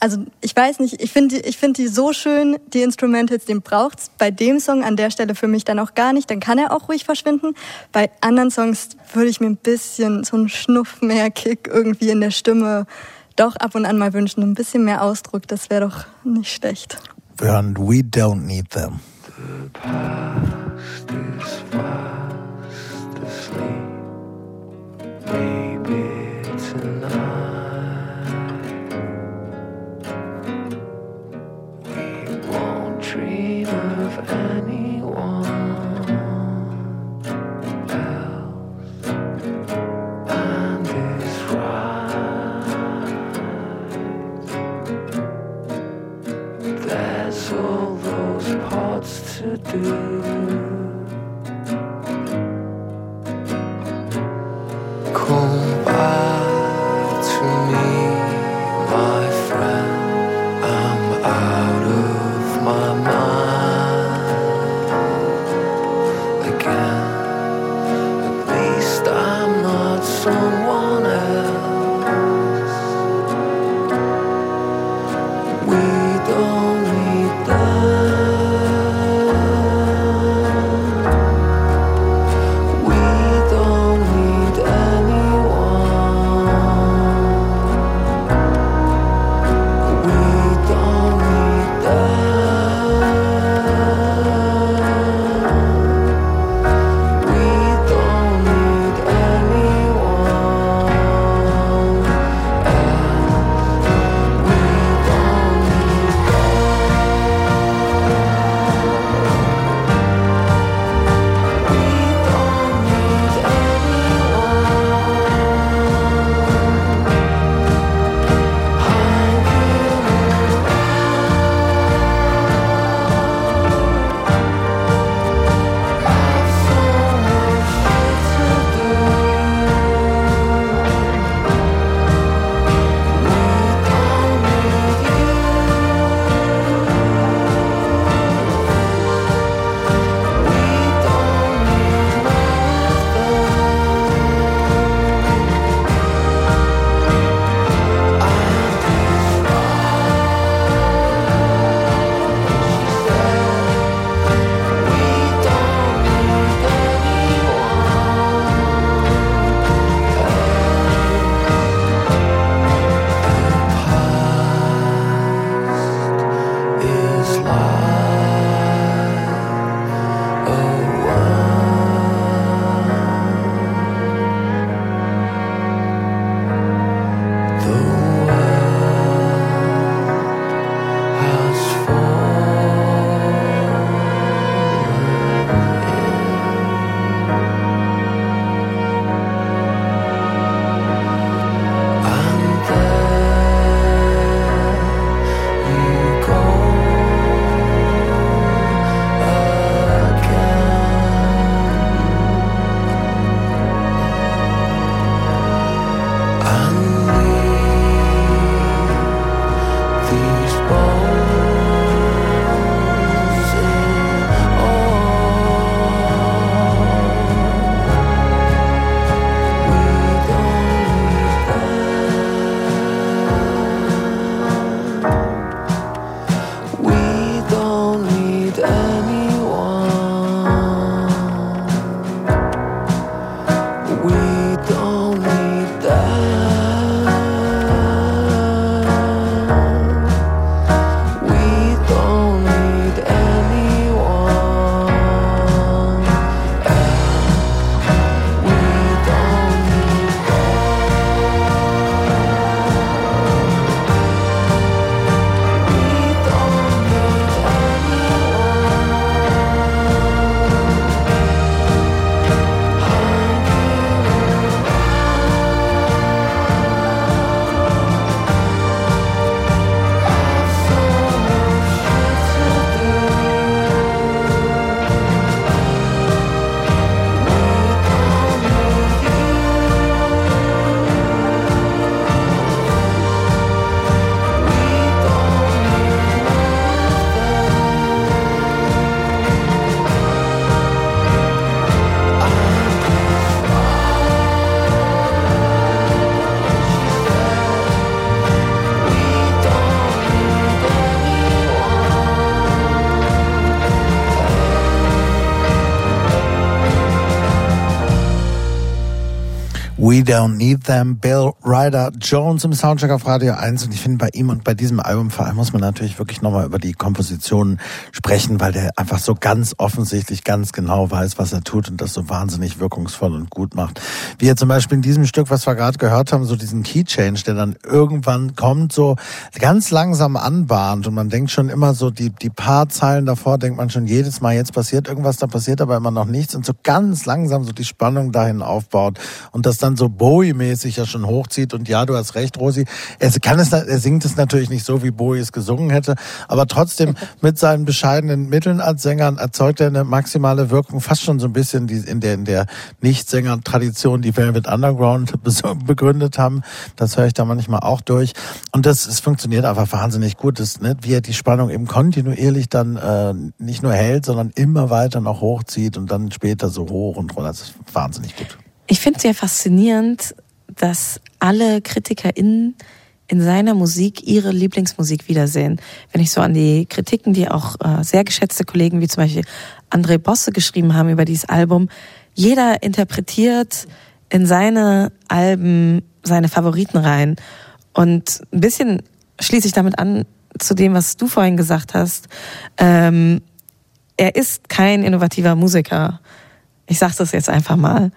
also ich weiß nicht, ich finde ich finde die so schön, die Instrumentals, den braucht's bei dem Song an der Stelle für mich dann auch gar nicht, dann kann er auch ruhig verschwinden. Bei anderen Songs würde ich mir ein bisschen so einen Schnuff mehr Kick irgendwie in der Stimme doch ab und an mal wünschen, ein bisschen mehr Ausdruck, das wäre doch nicht schlecht. Wir hören We Don't Need Them. The past is fast asleep. dream of anyone else and this right. There's all those parts to do. Come by. We Don't Need Them, Bill Ryder Jones im Soundcheck auf Radio 1 und ich finde bei ihm und bei diesem Album vor allem muss man natürlich wirklich nochmal über die Kompositionen sprechen, weil der einfach so ganz offensichtlich ganz genau weiß, was er tut und das so wahnsinnig wirkungsvoll und gut macht. Wie er zum Beispiel in diesem Stück, was wir gerade gehört haben, so diesen Key Change, der dann irgendwann kommt, so ganz langsam anbahnt und man denkt schon immer so, die, die paar Zeilen davor denkt man schon jedes Mal, jetzt passiert irgendwas, da passiert aber immer noch nichts und so ganz langsam so die Spannung dahin aufbaut und das dann so Bowie-mäßig ja schon hochzieht. Und ja, du hast recht, Rosi. Er kann es, er singt es natürlich nicht so, wie Bowie es gesungen hätte, aber trotzdem <laughs> mit seinen bescheidenen Mitteln als Sänger erzeugt er eine maximale Wirkung, fast schon so ein bisschen die, in der, in der Nicht-Sänger-Tradition, die Velvet Underground <laughs> begründet haben. Das höre ich da manchmal auch durch. Und das, es funktioniert einfach wahnsinnig gut, das, ne, wie er die Spannung eben kontinuierlich dann äh, nicht nur hält, sondern immer weiter noch hochzieht und dann später so hoch und runter. Das ist wahnsinnig gut. Ich finde es sehr faszinierend, dass alle KritikerInnen in seiner Musik ihre Lieblingsmusik wiedersehen. Wenn ich so an die Kritiken, die auch äh, sehr geschätzte Kollegen wie zum Beispiel André Bosse geschrieben haben über dieses Album, jeder interpretiert in seine Alben seine Favoriten rein. Und ein bisschen schließe ich damit an zu dem, was du vorhin gesagt hast. Ähm, er ist kein innovativer Musiker. Ich sage das jetzt einfach mal.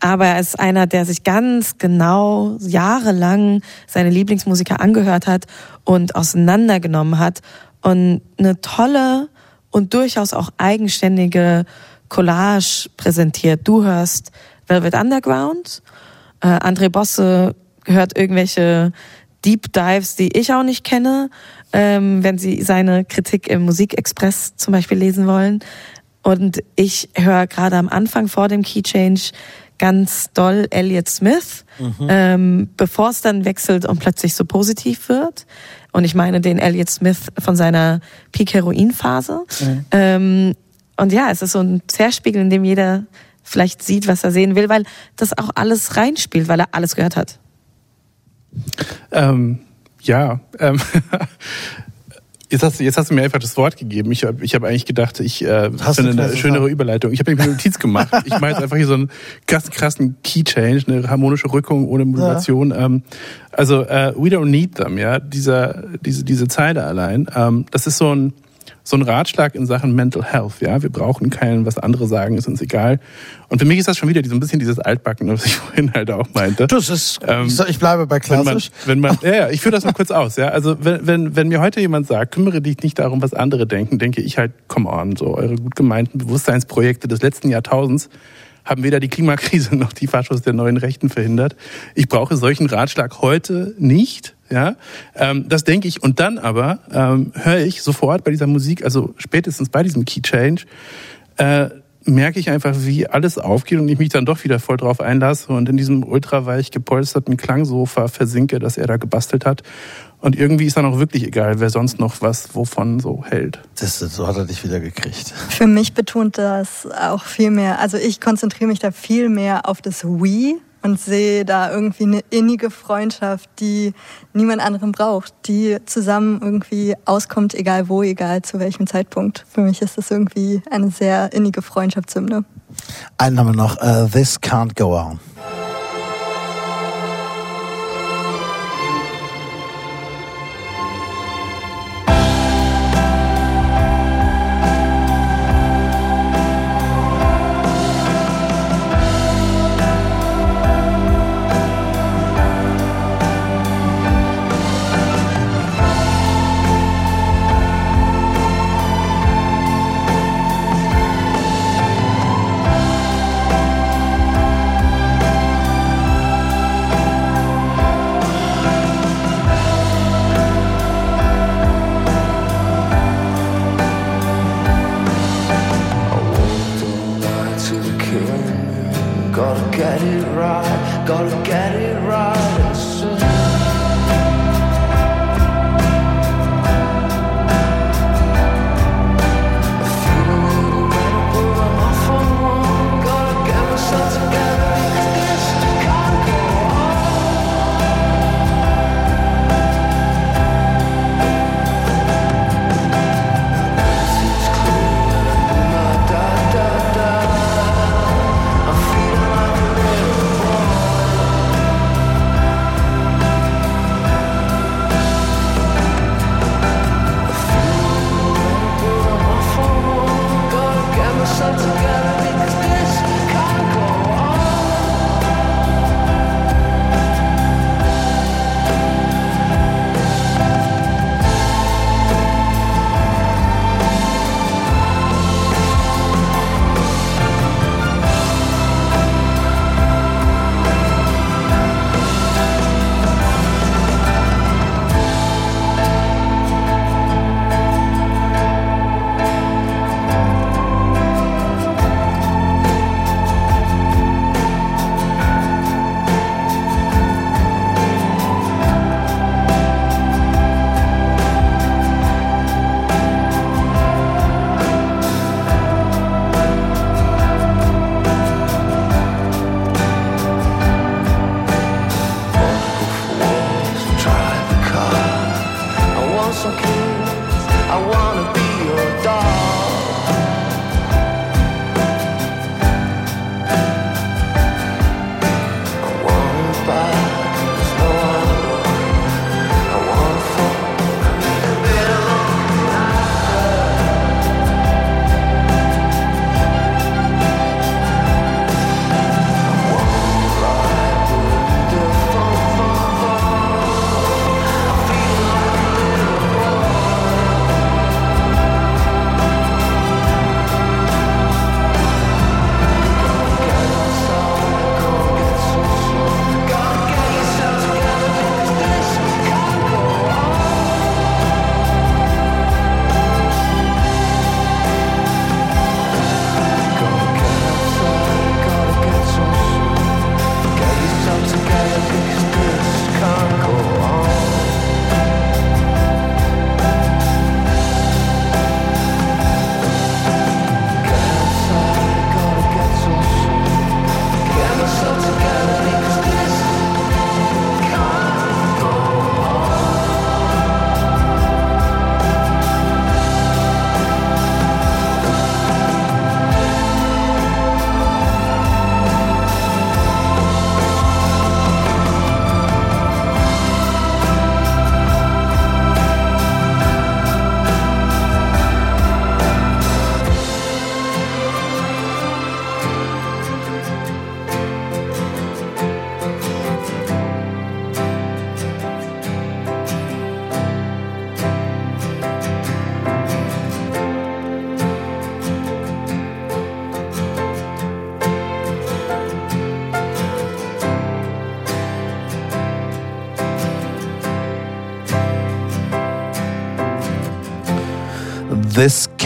Aber er ist einer, der sich ganz genau jahrelang seine Lieblingsmusiker angehört hat und auseinandergenommen hat und eine tolle und durchaus auch eigenständige Collage präsentiert. Du hörst Velvet Underground, äh, André Bosse hört irgendwelche Deep Dives, die ich auch nicht kenne, ähm, wenn Sie seine Kritik im Musikexpress zum Beispiel lesen wollen. Und ich höre gerade am Anfang vor dem Key Change ganz doll Elliot Smith, mhm. ähm, bevor es dann wechselt und plötzlich so positiv wird. Und ich meine den Elliot Smith von seiner Peak-Heroin-Phase. Mhm. Ähm, und ja, es ist so ein Zerspiegel, in dem jeder vielleicht sieht, was er sehen will, weil das auch alles reinspielt, weil er alles gehört hat. Ähm, ja, ähm, <laughs> Jetzt hast, du, jetzt hast du mir einfach das Wort gegeben. Ich habe ich hab eigentlich gedacht, ich äh, hast finde eine schönere Fall. Überleitung. Ich habe eine Notiz gemacht. Ich mache jetzt einfach hier so einen krassen Key Change, eine harmonische Rückung ohne Modulation. Ja. Ähm, also äh, we don't need them, ja. Dieser, diese, diese Zeile allein. Ähm, das ist so ein so ein Ratschlag in Sachen Mental Health. Ja, wir brauchen keinen, was andere sagen, ist uns egal. Und für mich ist das schon wieder so ein bisschen dieses Altbacken, was ich <laughs> vorhin halt auch meinte. Das ist, ähm, ich bleibe bei klassisch. Wenn man, wenn man ja, ja, ich führe das mal kurz aus. Ja, also wenn, wenn, wenn mir heute jemand sagt, kümmere dich nicht darum, was andere denken, denke ich halt, come on, so eure gut gemeinten Bewusstseinsprojekte des letzten Jahrtausends haben weder die Klimakrise <laughs> noch die Faschos der neuen Rechten verhindert. Ich brauche solchen Ratschlag heute nicht. Ja, ähm, das denke ich. Und dann aber ähm, höre ich sofort bei dieser Musik, also spätestens bei diesem Key Change, äh, merke ich einfach, wie alles aufgeht und ich mich dann doch wieder voll drauf einlasse und in diesem ultraweich gepolsterten Klangsofa versinke, das er da gebastelt hat. Und irgendwie ist dann auch wirklich egal, wer sonst noch was wovon so hält. Das, so hat er dich wieder gekriegt. Für mich betont das auch viel mehr. Also ich konzentriere mich da viel mehr auf das We und sehe da irgendwie eine innige Freundschaft, die niemand anderen braucht, die zusammen irgendwie auskommt, egal wo, egal zu welchem Zeitpunkt. Für mich ist das irgendwie eine sehr innige Freundschaftshymne. Haben wir noch, uh, This Can't Go On.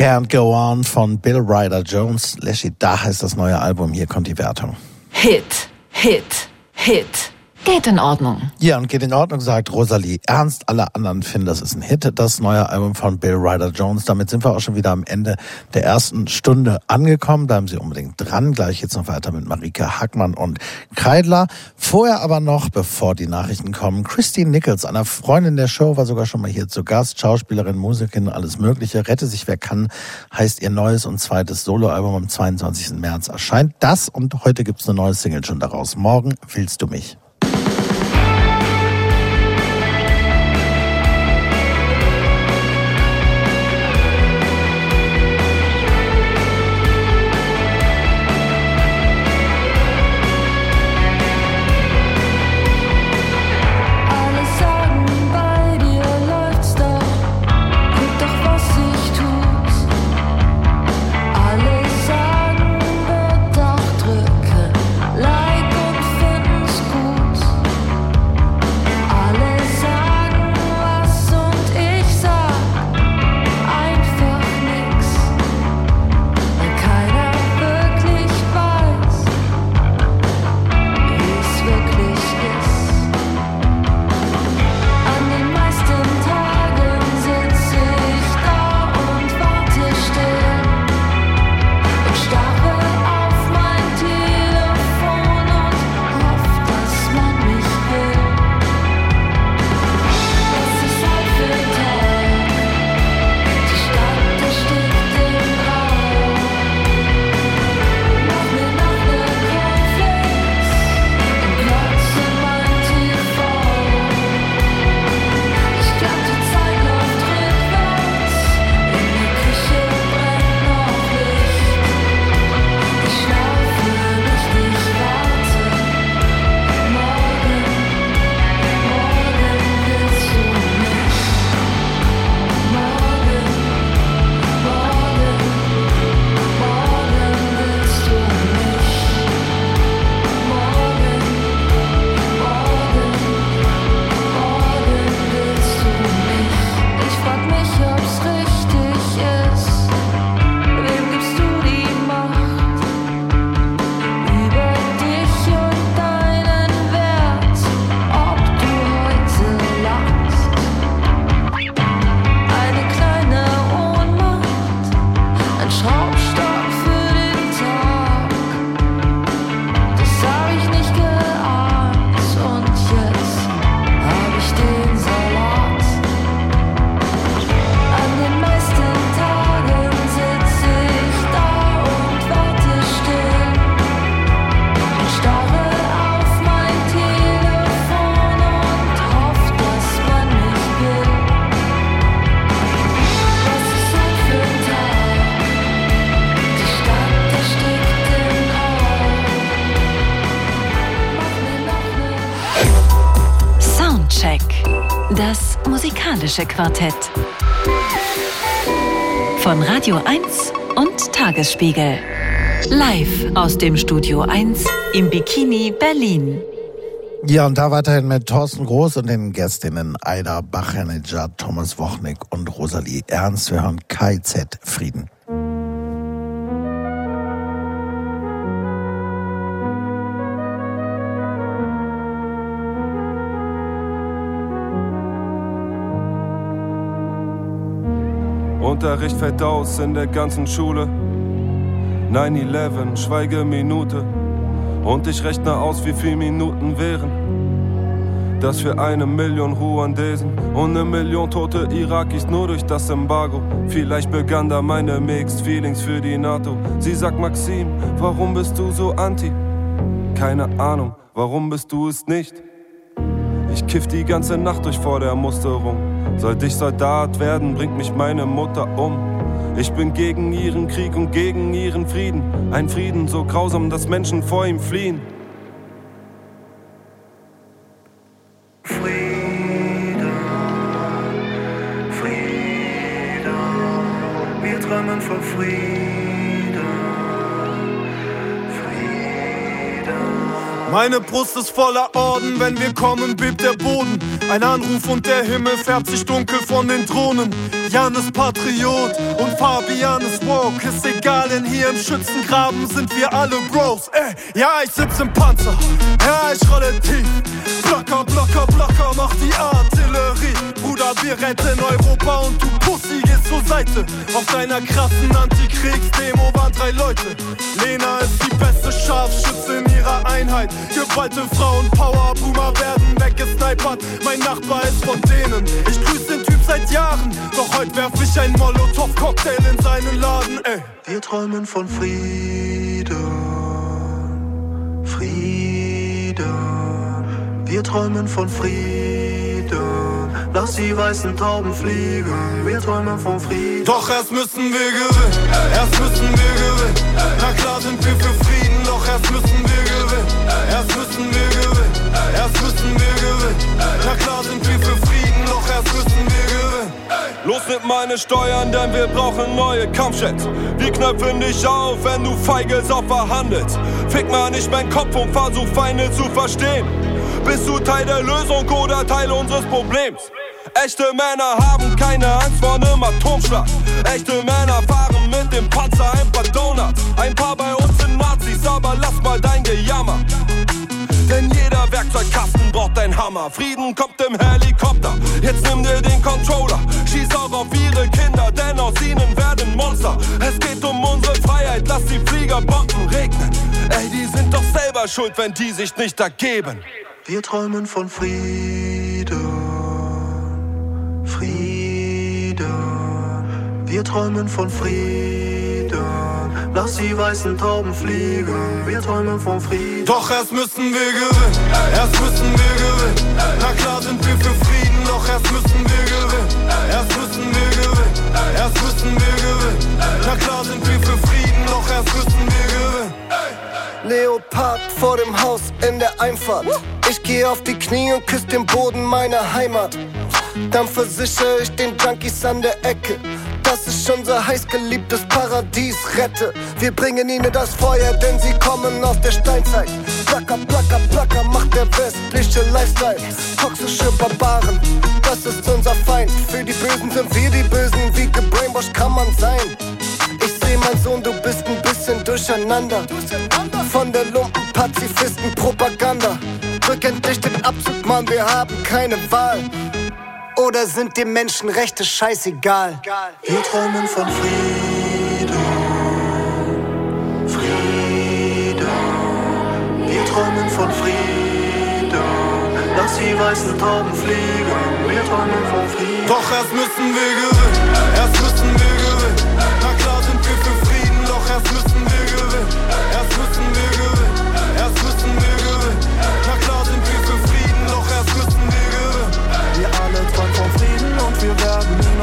Can't Go On von Bill Ryder Jones. Leslie, da heißt das neue Album. Hier kommt die Wertung. Hit, Hit, Hit. Geht in Ordnung. Ja, und geht in Ordnung, sagt Rosalie Ernst. Alle anderen finden, das ist ein Hit, das neue Album von Bill Ryder Jones. Damit sind wir auch schon wieder am Ende der ersten Stunde angekommen. Bleiben Sie unbedingt dran. Gleich geht's noch weiter mit Marika Hackmann und Kreidler. Vorher aber noch, bevor die Nachrichten kommen, Christine Nichols, einer Freundin der Show, war sogar schon mal hier zu Gast. Schauspielerin, Musikerin, alles Mögliche. Rette sich, wer kann, heißt ihr neues und zweites Soloalbum am 22. März erscheint. Das und heute gibt's eine neue Single schon daraus. Morgen willst du mich. Musikalische Quartett. Von Radio 1 und Tagesspiegel. Live aus dem Studio 1 im Bikini Berlin. Ja, und da weiterhin mit Thorsten Groß und den Gästinnen Aida Bachernedja, Thomas Wochnik und Rosalie Ernst. Wir hören KZ Frieden. Unterricht fällt aus in der ganzen Schule. 9-11, Schweigeminute. Und ich rechne aus, wie viel Minuten wären. Das für eine Million Ruandesen und eine Million tote Irakis nur durch das Embargo. Vielleicht begann da meine Mixed Feelings für die NATO. Sie sagt Maxim, warum bist du so anti? Keine Ahnung, warum bist du es nicht? Ich kiff die ganze Nacht durch vor der Musterung. Sollte ich Soldat werden, bringt mich meine Mutter um. Ich bin gegen ihren Krieg und gegen ihren Frieden. Ein Frieden so grausam, dass Menschen vor ihm fliehen. Meine Brust ist voller Orden, wenn wir kommen, bebt der Boden. Ein Anruf und der Himmel färbt sich dunkel von den Drohnen. Jan ist Patriot und Fabian ist woke. Ist egal, denn hier im Schützengraben sind wir alle Bros. Ey, ja, ich sitz im Panzer, ja, ich rolle tief. Blocker, Blocker, Blocker, mach die Artillerie. Bruder, wir retten Europa und du Pussy gehst zur Seite. Auf deiner krassen Antikriegsdemo waren drei Leute. Lena ist die beste Scharfschütze in ihrer Einheit. Geballte Frauenpower, Boomer werden weggesnipert. Mein Nachbar ist von denen. Ich grüß den Typ seit Jahren. Doch heute werf ich ein Molotow-Cocktail in seinen Laden, ey. Wir träumen von Frieden, Frieden. Wir träumen von Frieden. Lass die weißen Tauben fliegen. Wir träumen von Frieden. Doch erst müssen wir gewinnen, erst müssen wir gewinnen. Na klar sind wir für Frieden, doch erst müssen wir gewinnen. Erst müssen wir gewinnen, erst müssen wir gewinnen. Na klar sind wir für Frieden, doch erst müssen wir gewinnen. Los mit meine Steuern, denn wir brauchen neue Kampfjets. Wir knöpfen dich auf, wenn du feige Sau verhandelst. Fick mal nicht meinen Kopf und versuch Feinde zu verstehen. Bist du Teil der Lösung oder Teil unseres Problems? Echte Männer haben keine Angst vor nem Atomschlag. Echte Männer fahren mit dem Panzer ein paar Donuts. Ein paar bei uns sind Nazis, aber lass mal dein Gejammer. Denn jeder Werkzeugkasten braucht ein Hammer. Frieden kommt im Helikopter. Jetzt nimm dir den Controller. Schieß auch auf ihre Kinder, denn aus ihnen werden Monster. Es geht um unsere Freiheit, lass die Flieger Bomben regnen. Ey, die sind doch selber schuld, wenn die sich nicht ergeben. Wir träumen von Frieden, Wir träumen von Frieden. Lass die weißen Tauben fliegen. Wir träumen von Frieden. Doch erst müssen wir gewinnen, erst müssen wir gewinnen. Na klar sind wir für Frieden, doch erst müssen wir gewinnen. Erst müssen wir gewinnen, erst müssen wir gewinnen. Na klar sind wir für Frieden, doch erst müssen wir gewinnen. Leopard vor dem Haus in der Einfahrt. Ich geh auf die Knie und küss den Boden meiner Heimat. Dann versichere ich den Junkies an der Ecke. Ist unser heißgeliebtes Paradies, rette. Wir bringen ihnen das Feuer, denn sie kommen aus der Steinzeit. Placker, placker, placker, macht der westliche Lifestyle. Toxische Barbaren, das ist unser Feind. Für die Bösen sind wir die Bösen, wie gebrainwashed kann man sein. Ich seh, mein Sohn, du bist ein bisschen durcheinander. Von der Lumpen-Pazifisten-Propaganda. Drück endlich den Abzug, Mann, wir haben keine Wahl. Oder sind dir Menschenrechte scheißegal? Wir träumen von Frieden, Frieden. Wir träumen von Frieden. Lass die weißen Tauben fliegen. Wir träumen von Frieden. Doch erst müssen wir gewinnen, erst müssen wir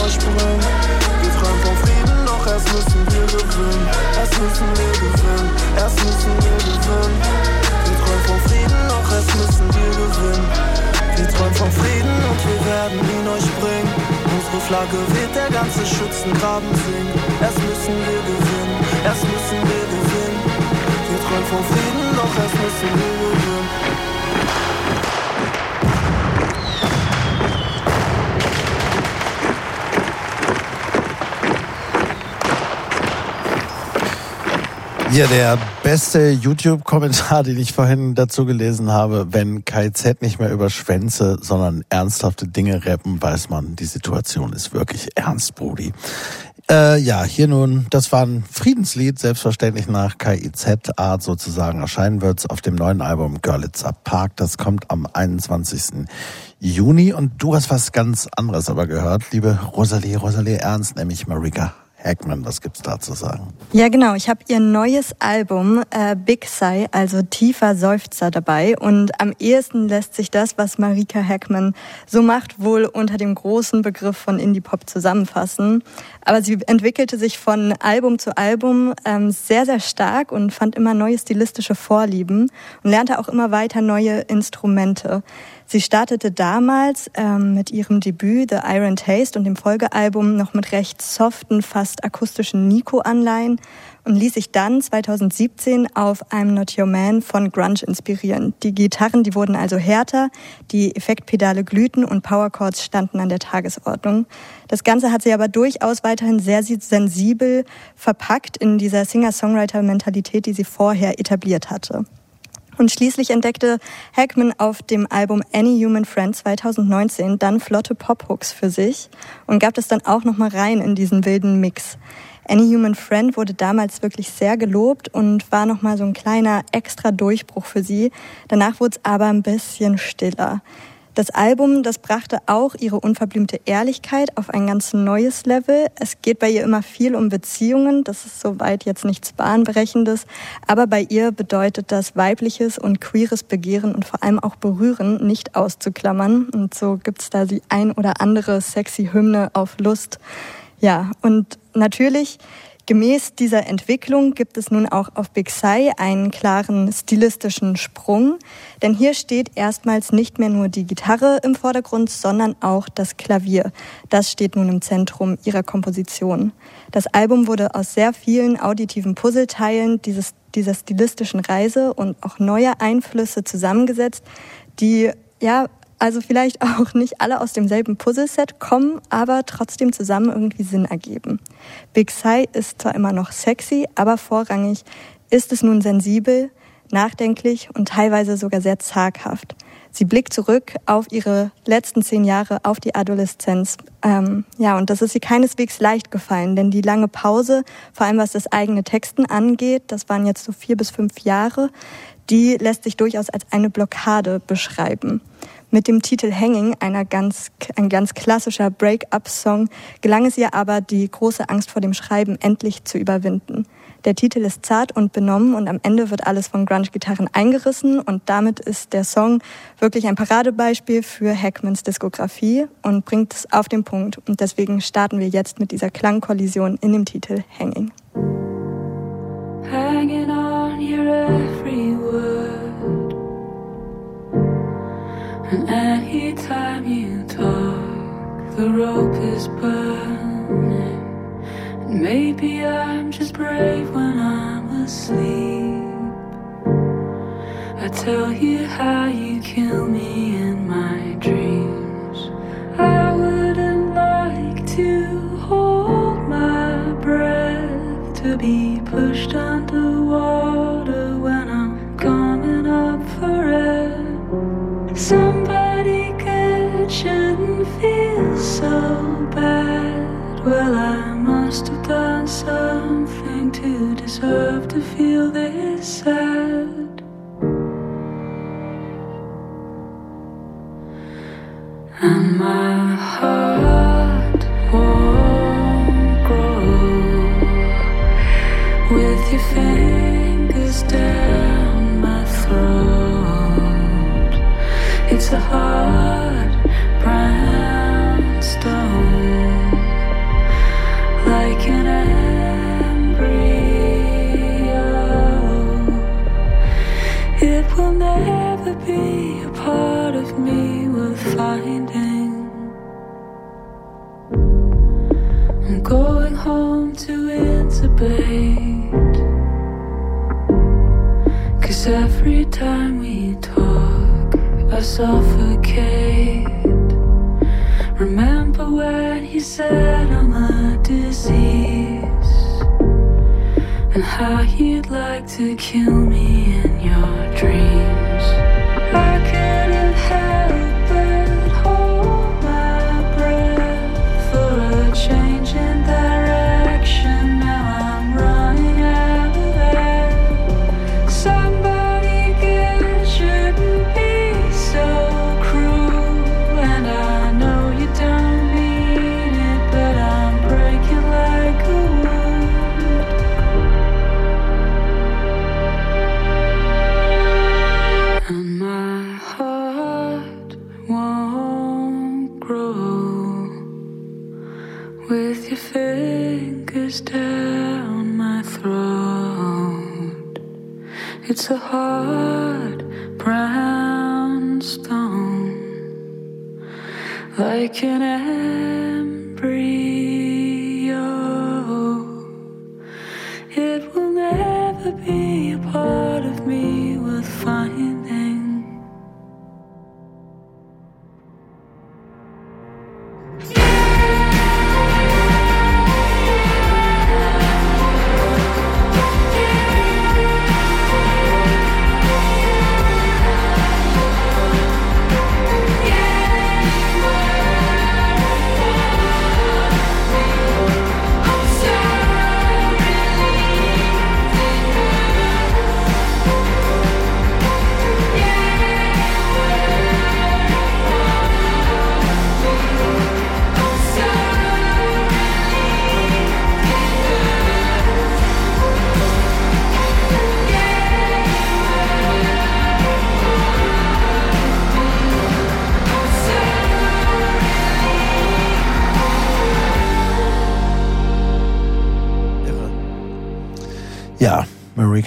bringen. Wir träumen von Frieden, doch erst müssen wir gewinnen. Erst müssen wir gewinnen, erst müssen wir gewinnen. Wir träumen von Frieden, doch erst müssen wir gewinnen. Wir träumen von Frieden und wir werden ihn euch bringen. Unsere Flagge weht, der ganze Schützengraben singt. Erst müssen wir gewinnen, erst müssen wir gewinnen. Wir träumen von Frieden, doch erst müssen wir gewinnen. Ja, der beste YouTube-Kommentar, den ich vorhin dazu gelesen habe, wenn KZ nicht mehr über Schwänze, sondern ernsthafte Dinge rappen, weiß man, die Situation ist wirklich ernst, Brudi. Äh, ja, hier nun, das war ein Friedenslied, selbstverständlich nach KIZ-Art sozusagen erscheinen wird auf dem neuen Album Görlitzer Park. Das kommt am 21. Juni und du hast was ganz anderes aber gehört, liebe Rosalie, Rosalie Ernst, nämlich Marika Hackman. Was gibt's da zu sagen? Ja, genau. Ich habe ihr neues Album äh, Big Sigh, also tiefer Seufzer dabei. Und am ehesten lässt sich das, was Marika Hackman so macht, wohl unter dem großen Begriff von Indie-Pop zusammenfassen. Aber sie entwickelte sich von Album zu Album ähm, sehr, sehr stark und fand immer neue stilistische Vorlieben und lernte auch immer weiter neue Instrumente. Sie startete damals ähm, mit ihrem Debüt The Iron Taste und dem Folgealbum noch mit recht soften, fast akustischen Nico-Anleihen und ließ sich dann 2017 auf I'm Not Your Man von Grunge inspirieren. Die Gitarren, die wurden also härter, die Effektpedale glühten und Powerchords standen an der Tagesordnung. Das Ganze hat sie aber durchaus weiterhin sehr sensibel verpackt in dieser Singer-Songwriter-Mentalität, die sie vorher etabliert hatte. Und schließlich entdeckte Hackman auf dem Album Any Human Friend 2019 dann flotte Pop-Hooks für sich und gab das dann auch nochmal rein in diesen wilden Mix. Any Human Friend wurde damals wirklich sehr gelobt und war nochmal so ein kleiner extra Durchbruch für sie. Danach wurde es aber ein bisschen stiller. Das Album, das brachte auch ihre unverblümte Ehrlichkeit auf ein ganz neues Level. Es geht bei ihr immer viel um Beziehungen, das ist soweit jetzt nichts Bahnbrechendes, aber bei ihr bedeutet das weibliches und queeres Begehren und vor allem auch Berühren nicht auszuklammern. Und so gibt's da die ein oder andere sexy Hymne auf Lust. Ja, und natürlich Gemäß dieser Entwicklung gibt es nun auch auf Big Sai einen klaren stilistischen Sprung, denn hier steht erstmals nicht mehr nur die Gitarre im Vordergrund, sondern auch das Klavier. Das steht nun im Zentrum ihrer Komposition. Das Album wurde aus sehr vielen auditiven Puzzleteilen dieses, dieser stilistischen Reise und auch neuer Einflüsse zusammengesetzt, die ja also vielleicht auch nicht alle aus demselben Puzzleset kommen, aber trotzdem zusammen irgendwie Sinn ergeben. Big Sai ist zwar immer noch sexy, aber vorrangig ist es nun sensibel, nachdenklich und teilweise sogar sehr zaghaft. Sie blickt zurück auf ihre letzten zehn Jahre, auf die Adoleszenz. Ähm, ja, und das ist ihr keineswegs leicht gefallen, denn die lange Pause, vor allem was das eigene Texten angeht, das waren jetzt so vier bis fünf Jahre, die lässt sich durchaus als eine Blockade beschreiben. Mit dem Titel Hanging, einer ganz, ein ganz klassischer Break-up-Song, gelang es ihr aber, die große Angst vor dem Schreiben endlich zu überwinden. Der Titel ist zart und benommen und am Ende wird alles von Grunge-Gitarren eingerissen und damit ist der Song wirklich ein Paradebeispiel für Hackmans Diskografie und bringt es auf den Punkt. Und deswegen starten wir jetzt mit dieser Klangkollision in dem Titel Hanging. hanging on your every And anytime you talk, the rope is burning. And maybe I'm just brave when I'm asleep. I tell you how you kill me in my dreams. I wouldn't like to hold my breath to be pushed underwater when I'm coming up for air. Good shouldn't feel so bad. Well, I must have done something to deserve to feel this sad. And my heart won't grow with your fingers down my throat. It's a hard intubate. Cause every time we talk, I suffocate. Remember when you said I'm a disease? And how you'd like to kill me in your dreams.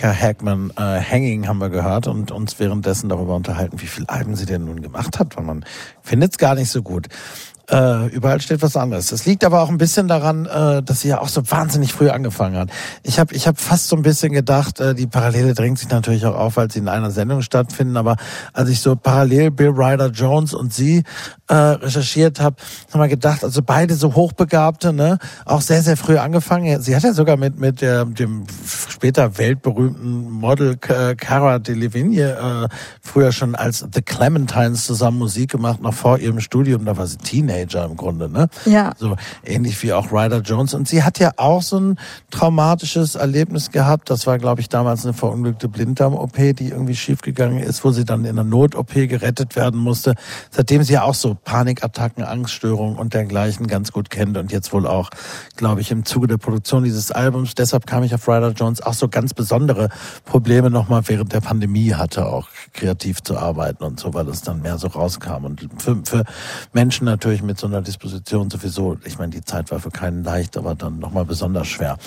Marika Hagman, äh, Hanging haben wir gehört und uns währenddessen darüber unterhalten, wie viele Alben sie denn nun gemacht hat, weil man findet es gar nicht so gut. Äh, überall steht was anderes. Das liegt aber auch ein bisschen daran, äh, dass sie ja auch so wahnsinnig früh angefangen hat. Ich habe ich hab fast so ein bisschen gedacht, äh, die Parallele drängt sich natürlich auch auf, weil sie in einer Sendung stattfinden, aber als ich so parallel Bill Ryder Jones und sie äh, recherchiert habe, haben wir gedacht, also beide so hochbegabte, ne, auch sehr, sehr früh angefangen. Sie hat ja sogar mit, mit der, dem später weltberühmten Model äh, Cara Delevingne äh, früher schon als The Clementines zusammen Musik gemacht, noch vor ihrem Studium, da war sie Teenager im Grunde, ne? Ja. So ähnlich wie auch Ryder Jones. Und sie hat ja auch so ein traumatisches Erlebnis gehabt. Das war, glaube ich, damals eine verunglückte Blinddarm-OP, die irgendwie schiefgegangen ist, wo sie dann in einer Not-OP gerettet werden musste. Seitdem sie ja auch so Panikattacken, Angststörungen und dergleichen ganz gut kennt und jetzt wohl auch, glaube ich, im Zuge der Produktion dieses Albums. Deshalb kam ich auf Ryder Jones auch so ganz besondere Probleme nochmal während der Pandemie hatte, auch kreativ zu arbeiten und so, weil es dann mehr so rauskam. Und für, für Menschen natürlich mit so einer Disposition sowieso, ich meine, die Zeit war für keinen leicht, aber dann nochmal besonders schwer.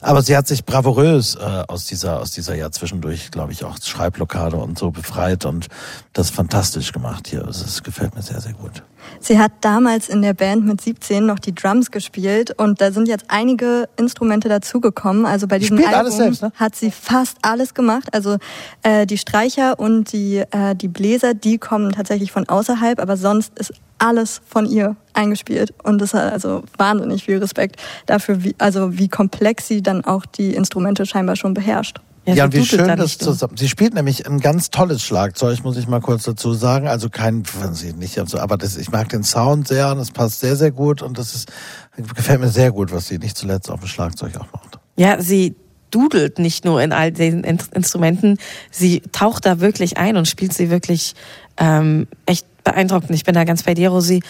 Aber sie hat sich bravourös äh, aus dieser, aus dieser ja zwischendurch, glaube ich, auch Schreibblockade und so befreit und das fantastisch gemacht hier. Also, Es gefällt mir sehr, sehr gut. Sie hat damals in der Band mit 17 noch die Drums gespielt und da sind jetzt einige Instrumente dazugekommen. Also bei diesem Album selbst, ne? hat sie fast alles gemacht. Also äh, die Streicher und die, äh, die Bläser, die kommen tatsächlich von außerhalb, aber sonst ist alles von ihr eingespielt und das hat also wahnsinnig viel Respekt dafür, wie, also wie komplex sie dann auch die Instrumente scheinbar schon beherrscht. Ja, und wie schön das zusammen. Sie spielt nämlich ein ganz tolles Schlagzeug, muss ich mal kurz dazu sagen. Also kein, sie nicht, also, aber das, ich mag den Sound sehr und es passt sehr, sehr gut und das ist, gefällt mir sehr gut, was sie nicht zuletzt auf dem Schlagzeug auch macht. Ja, sie dudelt nicht nur in all den In Instrumenten, sie taucht da wirklich ein und spielt sie wirklich ähm, echt beeindruckend. Ich bin da ganz bei dir, Rosi.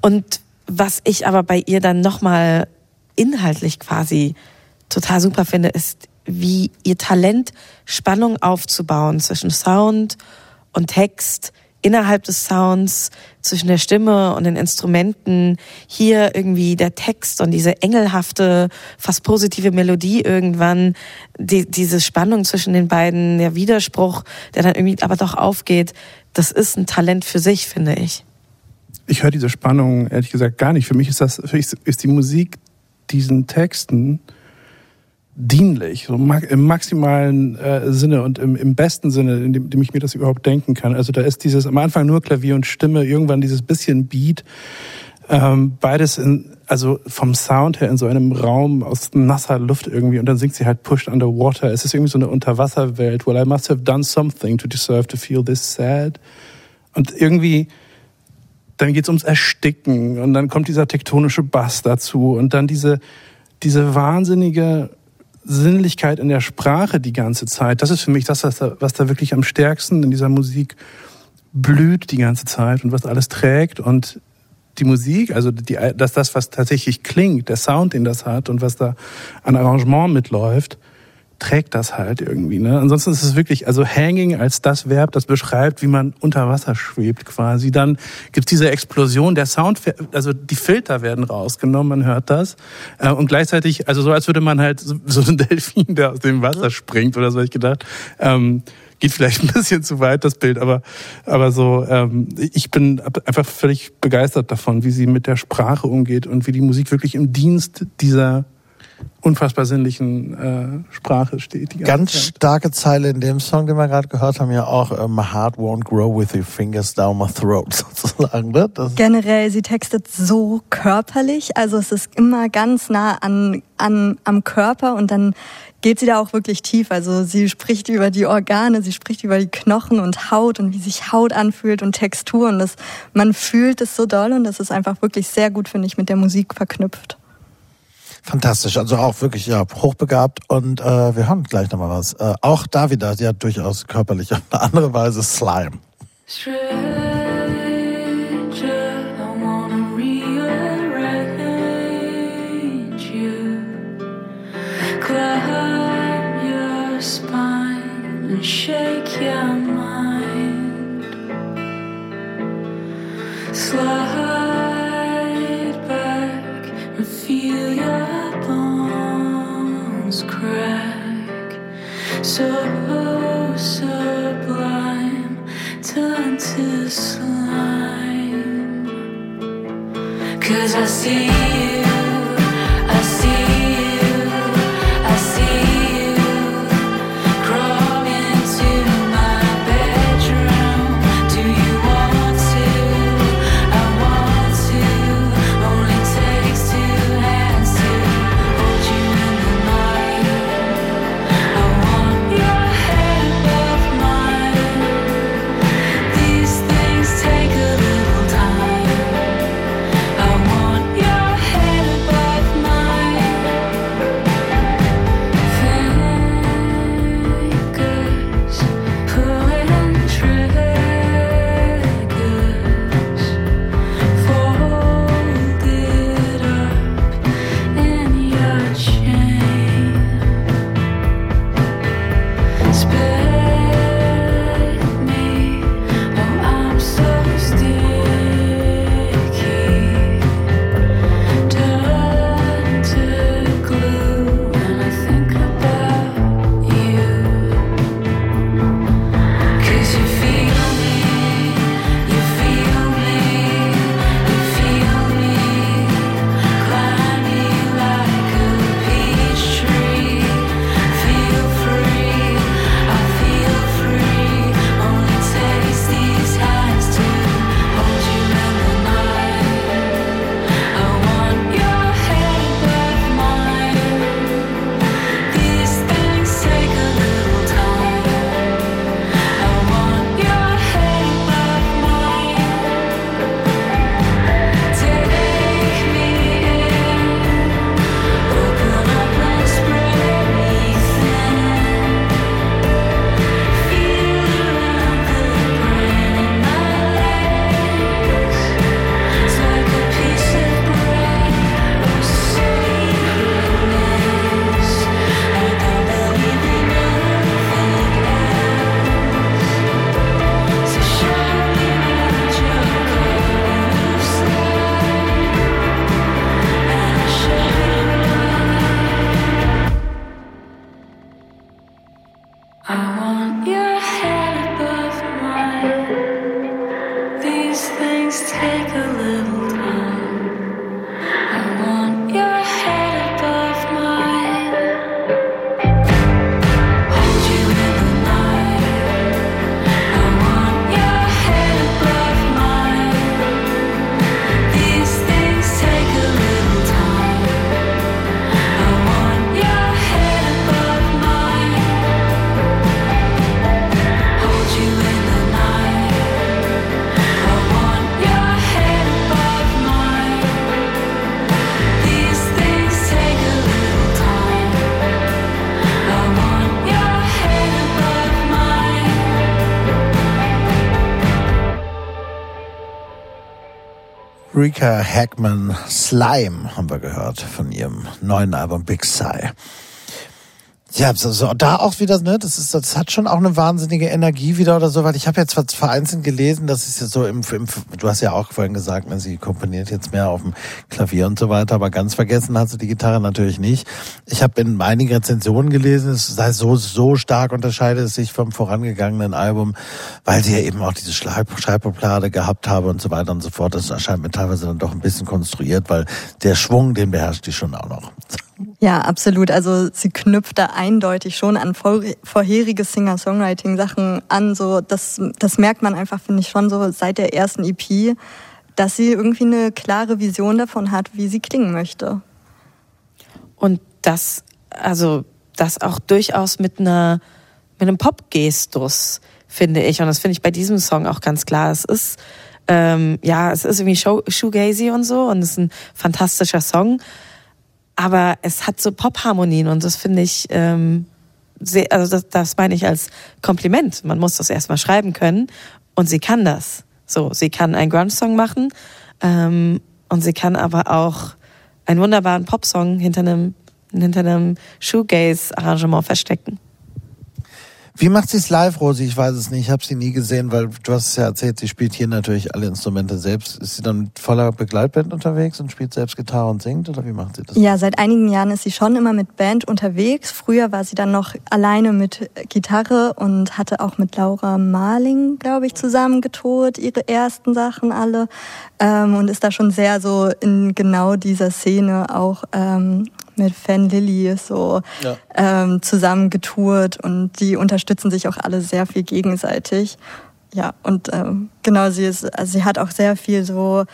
Und was ich aber bei ihr dann nochmal inhaltlich quasi total super finde, ist, wie ihr Talent, Spannung aufzubauen zwischen Sound und Text, innerhalb des Sounds, zwischen der Stimme und den Instrumenten, hier irgendwie der Text und diese engelhafte, fast positive Melodie irgendwann, die, diese Spannung zwischen den beiden, der Widerspruch, der dann irgendwie aber doch aufgeht, das ist ein Talent für sich, finde ich. Ich höre diese Spannung ehrlich gesagt gar nicht. Für mich ist das, für mich ist die Musik diesen Texten dienlich, so im maximalen äh, Sinne und im, im besten Sinne, in dem, dem ich mir das überhaupt denken kann. Also da ist dieses am Anfang nur Klavier und Stimme, irgendwann dieses bisschen Beat, ähm, beides in, also vom Sound her in so einem Raum aus nasser Luft irgendwie und dann singt sie halt Pushed Underwater. Es ist irgendwie so eine Unterwasserwelt. Well, I must have done something to deserve to feel this sad. Und irgendwie dann geht's ums Ersticken und dann kommt dieser tektonische Bass dazu und dann diese diese wahnsinnige Sinnlichkeit in der Sprache die ganze Zeit. Das ist für mich das, was da, was da wirklich am stärksten in dieser Musik blüht die ganze Zeit und was alles trägt und die Musik, also die, dass das, was tatsächlich klingt, der Sound, den das hat und was da an Arrangement mitläuft, trägt das halt irgendwie. Ne? Ansonsten ist es wirklich, also hanging als das Verb, das beschreibt, wie man unter Wasser schwebt quasi. Dann gibt es diese Explosion, der Sound, also die Filter werden rausgenommen, man hört das. Äh, und gleichzeitig, also so als würde man halt so ein Delfin, der aus dem Wasser springt oder so, hab ich gedacht. Ähm, geht vielleicht ein bisschen zu weit, das Bild, aber, aber so, ähm, ich bin einfach völlig begeistert davon, wie sie mit der Sprache umgeht und wie die Musik wirklich im Dienst dieser unfassbar sinnlichen äh, Sprache steht. Ganz Zeit. starke Zeile in dem Song, den wir gerade gehört haben, ja auch äh, My heart won't grow with your fingers down my throat <laughs> sozusagen. Ne? Generell, sie textet so körperlich, also es ist immer ganz nah an, an am Körper und dann geht sie da auch wirklich tief. Also sie spricht über die Organe, sie spricht über die Knochen und Haut und wie sich Haut anfühlt und Textur und das, man fühlt es so doll und das ist einfach wirklich sehr gut, finde ich, mit der Musik verknüpft. Fantastisch, also auch wirklich ja hochbegabt und äh, wir haben gleich nochmal was. Äh, auch da wieder, hat durchaus körperlich auf eine andere Weise Slime. Shake your mind. Slide. so sublime turned to slime. Cause I see you. Paprika Hackman Slime haben wir gehört von ihrem neuen Album Big Sigh. Ja, also da auch wieder, ne, das ist, das hat schon auch eine wahnsinnige Energie wieder oder so, weil ich habe jetzt vereinzelt gelesen, das ist ja so im, im, du hast ja auch vorhin gesagt, ne, sie komponiert jetzt mehr auf dem Klavier und so weiter, aber ganz vergessen hat sie die Gitarre natürlich nicht. Ich habe in einigen Rezensionen gelesen, es sei so, so stark unterscheidet es sich vom vorangegangenen Album, weil sie ja eben auch diese Schreibproblade gehabt habe und so weiter und so fort. Das erscheint mir teilweise dann doch ein bisschen konstruiert, weil der Schwung, den beherrscht die schon auch noch. Ja, absolut. Also sie knüpft da eindeutig schon an vor, vorherige Singer-Songwriting-Sachen an. So, das, das merkt man einfach, finde ich, schon so seit der ersten EP, dass sie irgendwie eine klare Vision davon hat, wie sie klingen möchte. Und das, also, das auch durchaus mit einer, mit einem Pop-Gestus, finde ich. Und das finde ich bei diesem Song auch ganz klar. Es ist, ähm, ja, es ist irgendwie shoegazy und so und es ist ein fantastischer Song. Aber es hat so Pop-Harmonien und das finde ich, ähm, sehr, also das, das meine ich als Kompliment. Man muss das erstmal schreiben können und sie kann das. So, sie kann einen Grunge-Song machen ähm, und sie kann aber auch einen wunderbaren Popsong hinter einem, hinter einem Shoegaze-Arrangement verstecken. Wie macht sie es live, Rosi? Ich weiß es nicht. Ich habe sie nie gesehen, weil du hast es ja erzählt, sie spielt hier natürlich alle Instrumente selbst. Ist sie dann mit voller Begleitband unterwegs und spielt selbst Gitarre und singt oder wie macht sie das? Ja, seit einigen Jahren ist sie schon immer mit Band unterwegs. Früher war sie dann noch alleine mit Gitarre und hatte auch mit Laura Marling, glaube ich, zusammengetourt, ihre ersten Sachen alle. Ähm, und ist da schon sehr so in genau dieser Szene auch ähm, mit Fan Lilly so Ja. ähm, zusammen getourt und die unterstützen sich auch alle sehr viel gegenseitig. Ja, und ähm, genau, sie ist, also sie hat auch sehr viel so,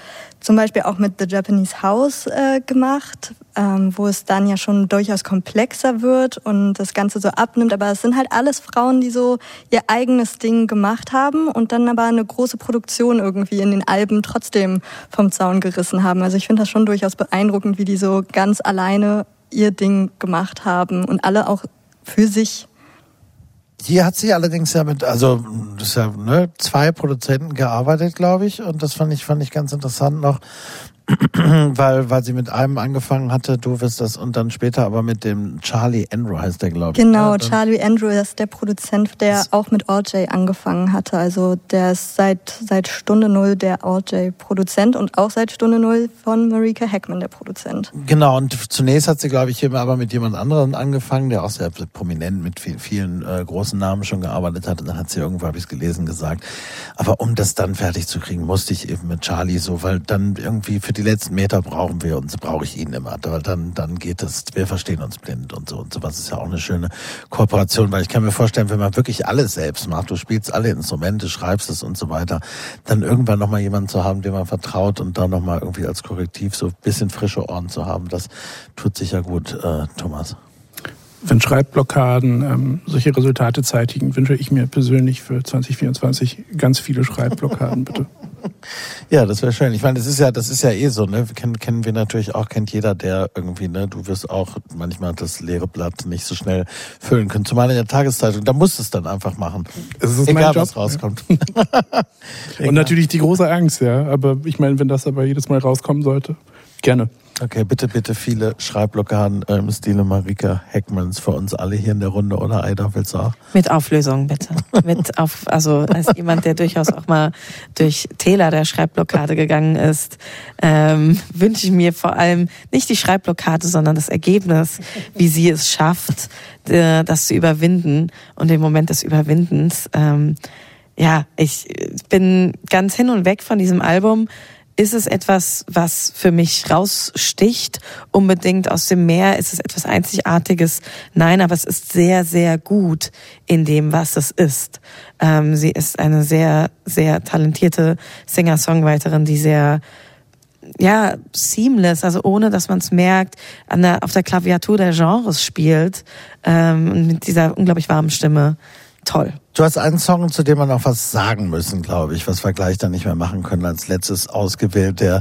zum Beispiel auch mit The Japanese House äh, gemacht, ähm, wo es dann ja schon durchaus komplexer wird und das Ganze so abnimmt. Aber es sind halt alles Frauen, die so ihr eigenes Ding gemacht haben und dann aber eine große Produktion irgendwie in den Alben trotzdem vom Zaun gerissen haben. Also ich finde das schon durchaus beeindruckend, wie die so ganz alleine ihr Ding gemacht haben und alle auch für sich Hier hat sie allerdings ja mit, also das ist ja, ne, zwei Produzenten gearbeitet, glaube ich. Und das fand ich, fand ich ganz interessant noch, <clears throat> weil, weil sie mit einem angefangen hatte, du wirst das, und dann später aber mit dem Charlie Andrew heißt der, glaube ich. Genau, ne? Dann- Charlie Andrew ist der Produzent, der auch mit RJ angefangen hatte. Also der ist seit, seit Stunde Null der RJ-Produzent und auch seit Stunde Null von Marika Heckman der Produzent. Genau, und zunächst hat sie, glaube ich, hier aber mit jemand anderem angefangen, der auch sehr prominent mit viel, vielen äh, großen Namen schon gearbeitet hat. Und dann hat sie irgendwo, habe ich es gelesen, gesagt, aber um das dann fertig zu kriegen, musste ich eben mit Charlie so, weil dann irgendwie für die letzten Meter brauchen wir uns, brauche ich ihn immer. Weil dann, dann geht es, wir verstehen uns blind und so und so. Was ist ja auch eine schöne Kooperation, weil ich kann mir vorstellen, wenn man wirklich alles selbst macht, du spielst alle Instrumente, schreibst es und so weiter, dann irgendwann nochmal jemanden zu haben, dem man vertraut und dann nochmal irgendwie als Korrektiv so ein bisschen frische Ohren zu haben, das tut sicher gut, äh, Thomas. Wenn Schreibblockaden ähm, solche Resultate zeitigen, wünsche ich mir persönlich für 2024 ganz viele Schreibblockaden, bitte. <laughs> <laughs> Ja, das wäre schön. Ich meine, das ist ja, das ist ja eh so, ne? Kennen, kennen wir natürlich auch, kennt jeder, der irgendwie, ne, du wirst auch manchmal das leere Blatt nicht so schnell füllen können. Zumal in der Tageszeitung, da musst du es dann einfach machen. Es ist Egal, was rauskommt. <laughs> Und natürlich die große Angst, ja. Aber ich meine, wenn das aber jedes Mal rauskommen sollte, gerne. Okay, bitte, bitte viele Schreibblockaden im Stile Marika Heckmans für uns alle hier in der Runde, oder Aida, willst du auch? Mit Auflösung, bitte. Mit <laughs> auf, also als jemand, der durchaus auch mal durch Täler der Schreibblockade gegangen ist, ähm, wünsche ich mir vor allem nicht die Schreibblockade, sondern das Ergebnis, wie sie es schafft, äh, das zu überwinden und den Moment des Überwindens. Ähm, ja, ich bin ganz hin und weg von diesem Album. Ist es etwas, was für mich raussticht, unbedingt aus dem Meer? Ist es etwas Einzigartiges? Nein, aber es ist sehr, sehr gut in dem, was es ist. Ähm, sie ist eine sehr, sehr talentierte Singer-Songwriterin, die sehr, ja, seamless, also ohne, dass man es merkt, an der, auf der Klaviatur der Genres spielt, ähm, mit dieser unglaublich warmen Stimme. Toll. Du hast einen Song, zu dem wir noch was sagen müssen, glaube ich, was wir gleich dann nicht mehr machen können, als letztes ausgewählt, der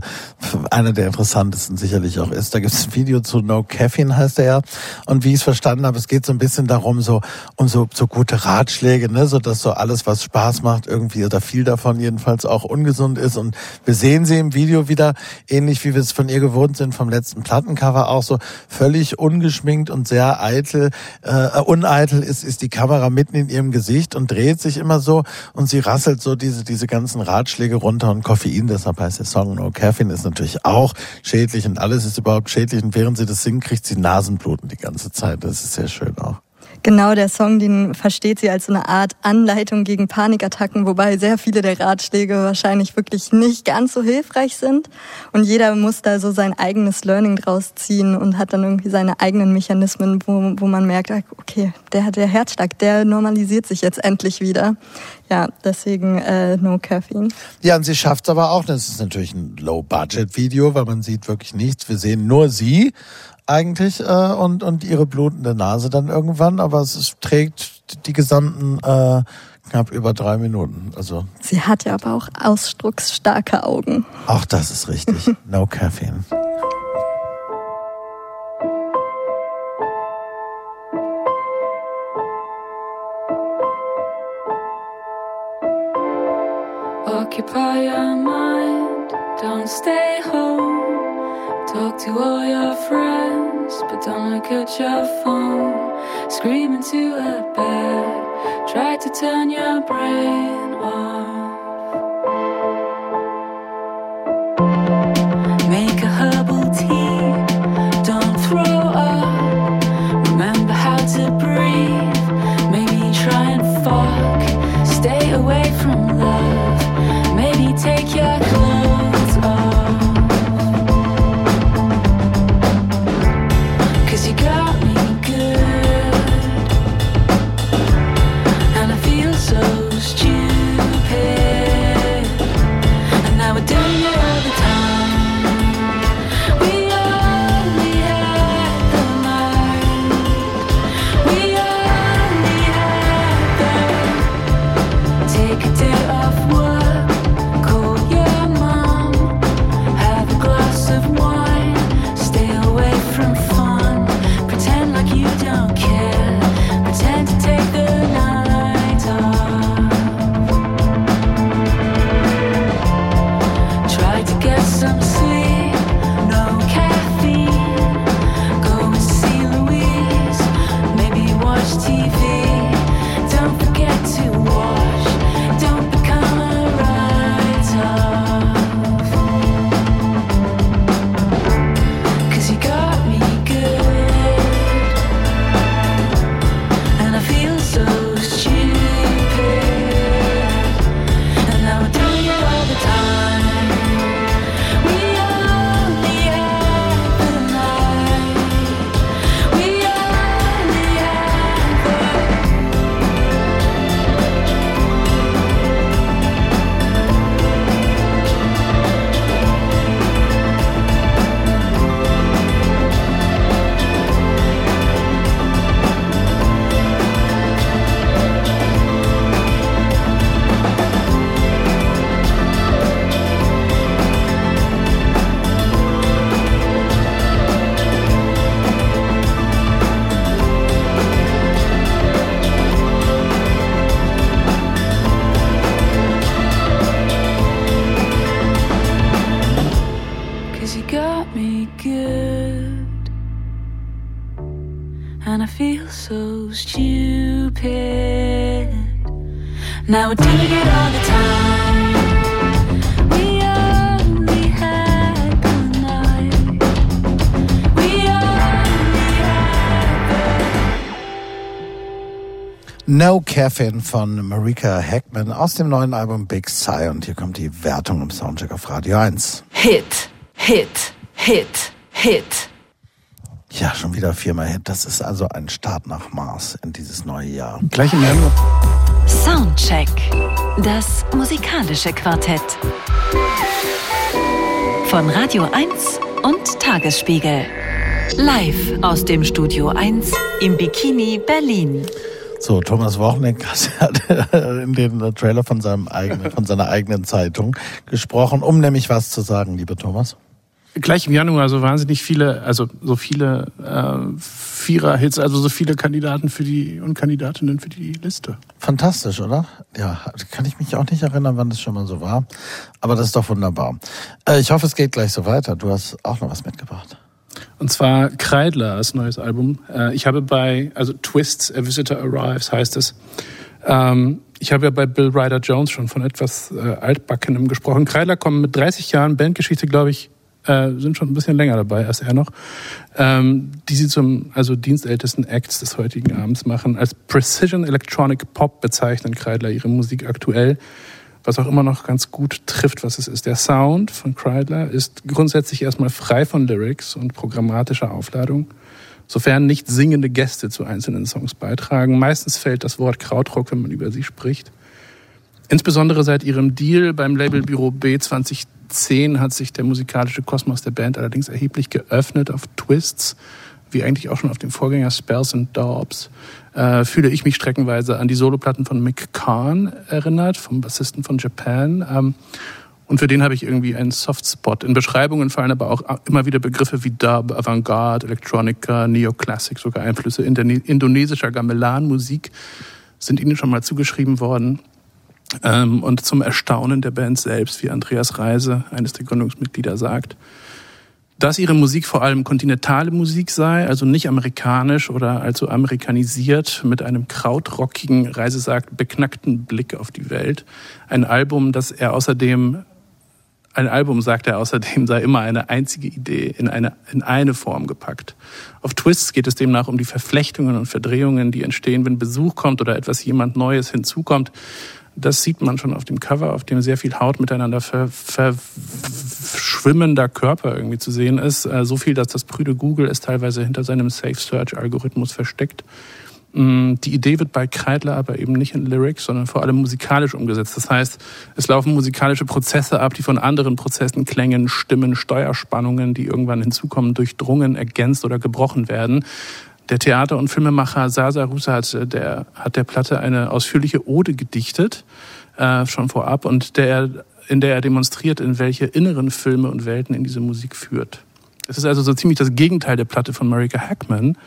einer der interessantesten sicherlich auch ist. Da gibt es ein Video zu No Caffeine, heißt er ja. Und wie ich es verstanden habe, es geht so ein bisschen darum, so um so, so gute Ratschläge, ne, so dass so alles, was Spaß macht, irgendwie oder viel davon jedenfalls auch ungesund ist. Und wir sehen sie im Video wieder, ähnlich wie wir es von ihr gewohnt sind, vom letzten Plattencover auch so völlig ungeschminkt und sehr eitel, äh, uneitel ist, ist die Kamera mitten in ihrem Gesicht und dreht sich immer so und sie rasselt so diese, diese ganzen Ratschläge runter und Koffein, deshalb heißt der Song No Caffeine, ist natürlich auch schädlich und alles ist überhaupt schädlich und während sie das singt, kriegt sie Nasenbluten die ganze Zeit. Das ist sehr schön auch. Genau, der Song, den versteht sie als so eine Art Anleitung gegen Panikattacken, wobei sehr viele der Ratschläge wahrscheinlich wirklich nicht ganz so hilfreich sind. Und jeder muss da so sein eigenes Learning draus ziehen und hat dann irgendwie seine eigenen Mechanismen, wo, wo man merkt, ah, okay, der, der Herzschlag, der normalisiert sich jetzt endlich wieder. Ja, deswegen äh, No Caffeine. Ja, und sie schafft es aber auch. Das ist natürlich ein Low-Budget-Video, weil man sieht wirklich nichts. Wir sehen nur sie eigentlich äh, und, und ihre blutende Nase dann irgendwann, aber es ist, trägt die gesamten äh, knapp über drei Minuten. Also Sie hat ja aber auch ausdrucksstarke Augen. auch das ist richtig. <laughs> No Caffeine. Occupy your mind, don't stay home. Talk to all your friends, but don't look at your phone. Scream into a bed, try to turn your brain off. Caffeine von Marika Heckman aus dem neuen Album Big Sigh. Und hier kommt die Wertung im Soundcheck auf Radio 1. Hit, Hit, Hit, Hit. Ja, schon wieder viermal Hit. Das ist also ein Start nach Mars in dieses neue Jahr. Gleich im Januar. Soundcheck. Das musikalische Quartett. Von Radio 1 und Tagesspiegel. Live aus dem Studio 1 im Bikini Berlin. So, Thomas Wochenend hat <laughs> in den Trailer von, seinem eigenen, von seiner eigenen Zeitung gesprochen, um nämlich was zu sagen, lieber Thomas. Gleich im Januar so wahnsinnig viele, also so viele äh, Vierer-Hits, also so viele Kandidaten für die und Kandidatinnen für die Liste. Fantastisch, oder? Ja, kann ich mich auch nicht erinnern, wann das schon mal so war. Aber das ist doch wunderbar. Äh, ich hoffe, es geht gleich so weiter. Du hast auch noch was mitgebracht. Und zwar Kreidler als neues Album. Äh, ich habe bei, also Twists, A Visitor Arrives heißt es. Ähm, ich habe ja bei Bill Ryder Jones schon von etwas äh, Altbackenem gesprochen. Kreidler kommen mit 30 Jahren Bandgeschichte, glaube ich, äh, sind schon ein bisschen länger dabei als er noch, ähm, die sie zum also dienstältesten Acts des heutigen Abends machen. Als Precision Electronic Pop bezeichnen Kreidler ihre Musik aktuell, was auch immer noch ganz gut trifft, was es ist. Der Sound von Kreidler ist grundsätzlich erstmal frei von Lyrics und programmatischer Aufladung, sofern nicht singende Gäste zu einzelnen Songs beitragen. Meistens fällt das Wort Krautrock, wenn man über sie spricht. Insbesondere seit ihrem Deal beim Labelbüro B 2010 hat sich der musikalische Kosmos der Band allerdings erheblich geöffnet auf Twists, wie eigentlich auch schon auf dem Vorgänger Spells and Daubs. Äh, fühle ich mich streckenweise an die Soloplatten von Mick Kahn erinnert, vom Bassisten von Japan. Ähm, und für den habe ich irgendwie einen Softspot. In Beschreibungen fallen aber auch immer wieder Begriffe wie Dub, Avantgarde, Electronica, Neoclassic, sogar Einflüsse indonesischer Gamelan-Musik sind ihnen schon mal zugeschrieben worden. Ähm, und zum Erstaunen der Band selbst, wie Andreas Reise, eines der Gründungsmitglieder, sagt, dass ihre Musik vor allem kontinentale Musik sei, also nicht amerikanisch oder allzu amerikanisiert, mit einem krautrockigen, Reise beknackten Blick auf die Welt. Ein Album, das er außerdem, ein Album, sagt er außerdem, sei immer eine einzige Idee in eine, in eine Form gepackt. Auf Twists geht es demnach um die Verflechtungen und Verdrehungen, die entstehen, wenn Besuch kommt oder etwas jemand Neues hinzukommt. Das sieht man schon auf dem Cover, auf dem sehr viel Haut miteinander ver, verschwimmender Körper irgendwie zu sehen ist. Äh, so viel, dass das prüde Google es teilweise hinter seinem Safe Search Algorithmus versteckt. Mm, Die Idee wird bei Kreidler aber eben nicht in Lyrics, sondern vor allem musikalisch umgesetzt. Das heißt, es laufen musikalische Prozesse ab, die von anderen Prozessen, Klängen, Stimmen, Steuerspannungen, die irgendwann hinzukommen, durchdrungen, ergänzt oder gebrochen werden. Der Theater- und Filmemacher Sasa Rusa hat äh, der, hat der Platte eine ausführliche Ode gedichtet, äh, schon vorab, und der, in der er demonstriert, in welche inneren Filme und Welten in diese Musik führt. Es ist also so ziemlich das Gegenteil der Platte von Marika Hackman.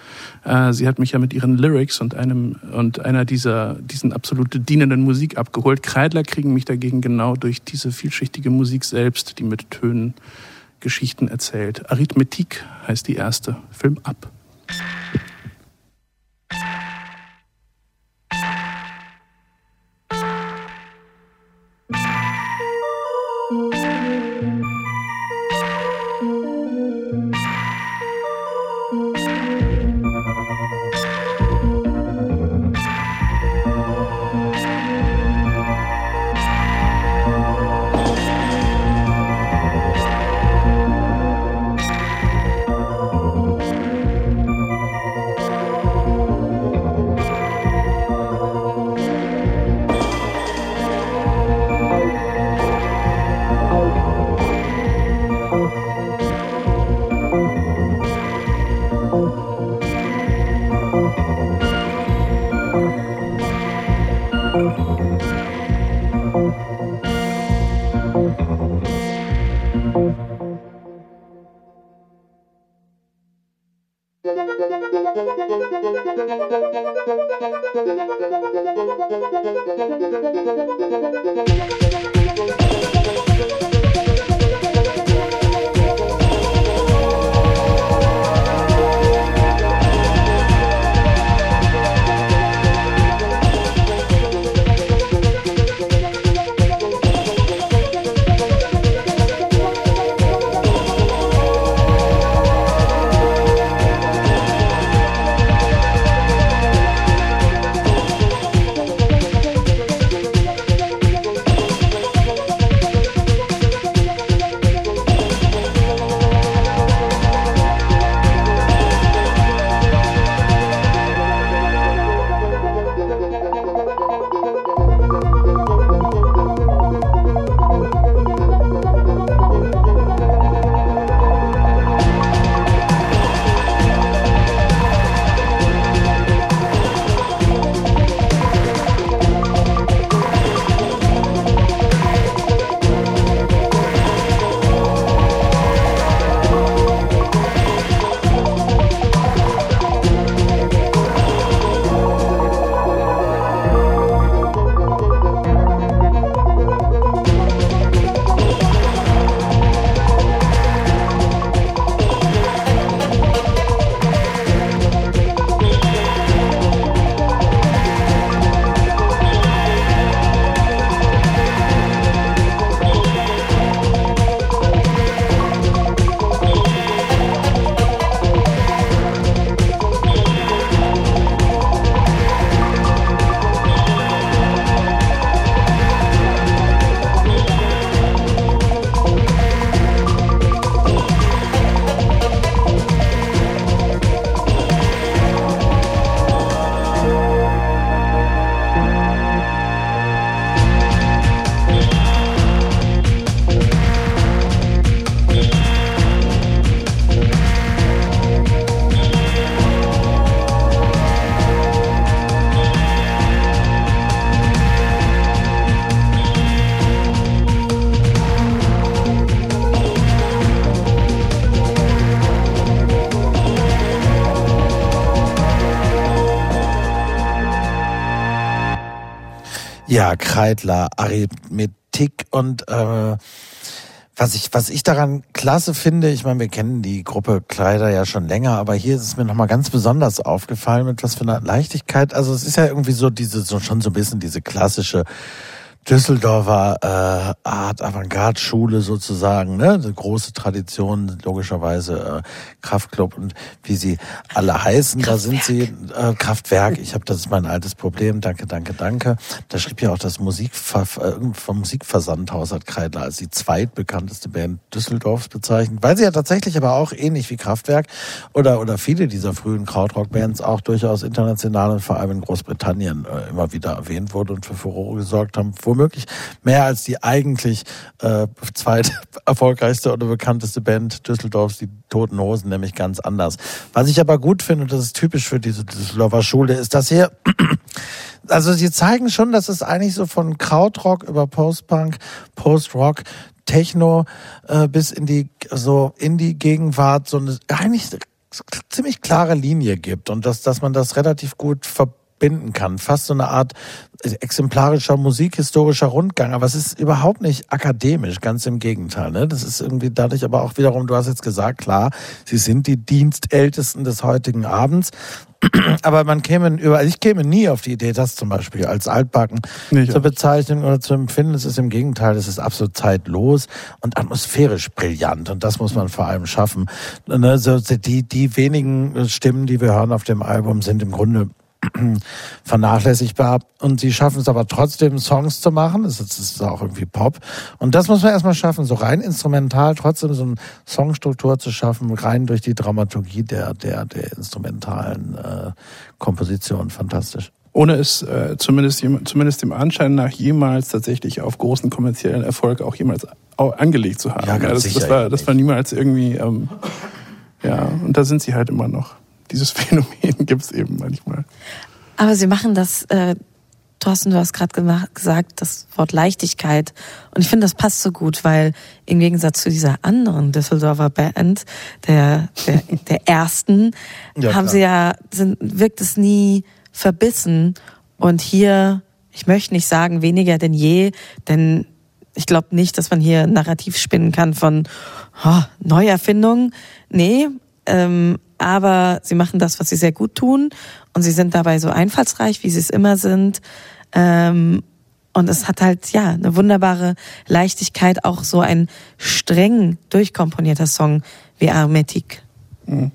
Äh, sie hat mich ja mit ihren Lyrics und einem und einer dieser diesen absolut dienenden Musik abgeholt. Kreidler kriegen mich dagegen genau durch diese vielschichtige Musik selbst, die mit Tönen Geschichten erzählt. Arithmetik heißt die erste. Film ab. Ja, Kreidler, Arithmetik und äh, was ich, was ich daran klasse finde, ich meine, wir kennen die Gruppe Kleider ja schon länger, aber hier ist es mir nochmal ganz besonders aufgefallen, mit was für einer Leichtigkeit. Also es ist ja irgendwie so diese, so schon so ein bisschen diese klassische Düsseldorfer äh, Art Avantgarde-Schule sozusagen, ne? Eine große Tradition, logischerweise äh, Kraftclub und wie sie alle heißen, da sind sie äh, Kraftwerk. Ich habe, das ist mein altes Problem. Danke, danke, danke. Da schrieb ja auch das Musikver äh, vom Musikversandhaus hat Kreidler als die zweitbekannteste Band Düsseldorfs bezeichnet, weil sie ja tatsächlich aber auch ähnlich wie Kraftwerk oder oder viele dieser frühen Krautrock-Bands auch durchaus international und vor allem in Großbritannien äh, immer wieder erwähnt wurde und für Furore gesorgt haben womöglich mehr als die eigentlich äh, <laughs> zweit erfolgreichste oder bekannteste Band Düsseldorfs, die Toten Hosen, nämlich ganz anders. Was ich aber gut finde, und das ist typisch für diese Düsseldorfer Schule, ist, dass hier, <clears throat> also sie zeigen schon, dass es eigentlich so von Krautrock über Postpunk, Postrock, Techno äh, bis in die so in die Gegenwart so eine eigentlich ziemlich klare Linie gibt. Und dass dass man das relativ gut verbinden kann, fast so eine Art exemplarischer musikhistorischer Rundgang, aber es ist überhaupt nicht akademisch, ganz im Gegenteil. Ne? Das ist irgendwie dadurch aber auch wiederum, du hast jetzt gesagt, klar, sie sind die Dienstältesten des heutigen Abends, <clears throat> aber man käme über, also ich käme nie auf die Idee, das zum Beispiel als altbacken Nicht zu bezeichnen oder zu empfinden. Es ist im Gegenteil, es ist absolut zeitlos und atmosphärisch brillant und das muss man vor allem schaffen. Ne, so Die, die wenigen Stimmen, die wir hören auf dem Album, sind im Grunde <clears throat> vernachlässigbar und sie schaffen es aber trotzdem Songs zu machen. Es ist, auch irgendwie Pop und das muss man erstmal schaffen, so rein instrumental trotzdem so eine Songstruktur zu schaffen, rein durch die Dramaturgie der der der instrumentalen äh, Komposition. Fantastisch. Ohne es äh, zumindest, zumindest dem Anschein nach jemals tatsächlich auf großen kommerziellen Erfolg auch jemals au- angelegt zu haben. Ja, ganz das, sicher das, war, das war niemals irgendwie, ähm, ja, und da sind sie halt immer noch. Dieses <laughs> Phänomen gibt es eben manchmal. Aber sie machen das, äh, Thorsten, du hast gerade gesagt, das Wort Leichtigkeit. Und ich finde, das passt so gut, weil im Gegensatz zu dieser anderen Düsseldorfer Band, der, der, <laughs> der ersten, Ja, haben klar. sie ja, sind, wirkt es nie verbissen. Und hier, ich möchte nicht sagen weniger denn je, denn ich glaube nicht, dass man hier Narrativ spinnen kann von oh, Neuerfindung. Nee, ähm, aber sie machen das, was sie sehr gut tun und sie sind dabei so einfallsreich, wie sie es immer sind. Ähm, und es hat halt, ja, eine wunderbare Leichtigkeit, auch so ein streng durchkomponierter Song wie Armetik. Mhm.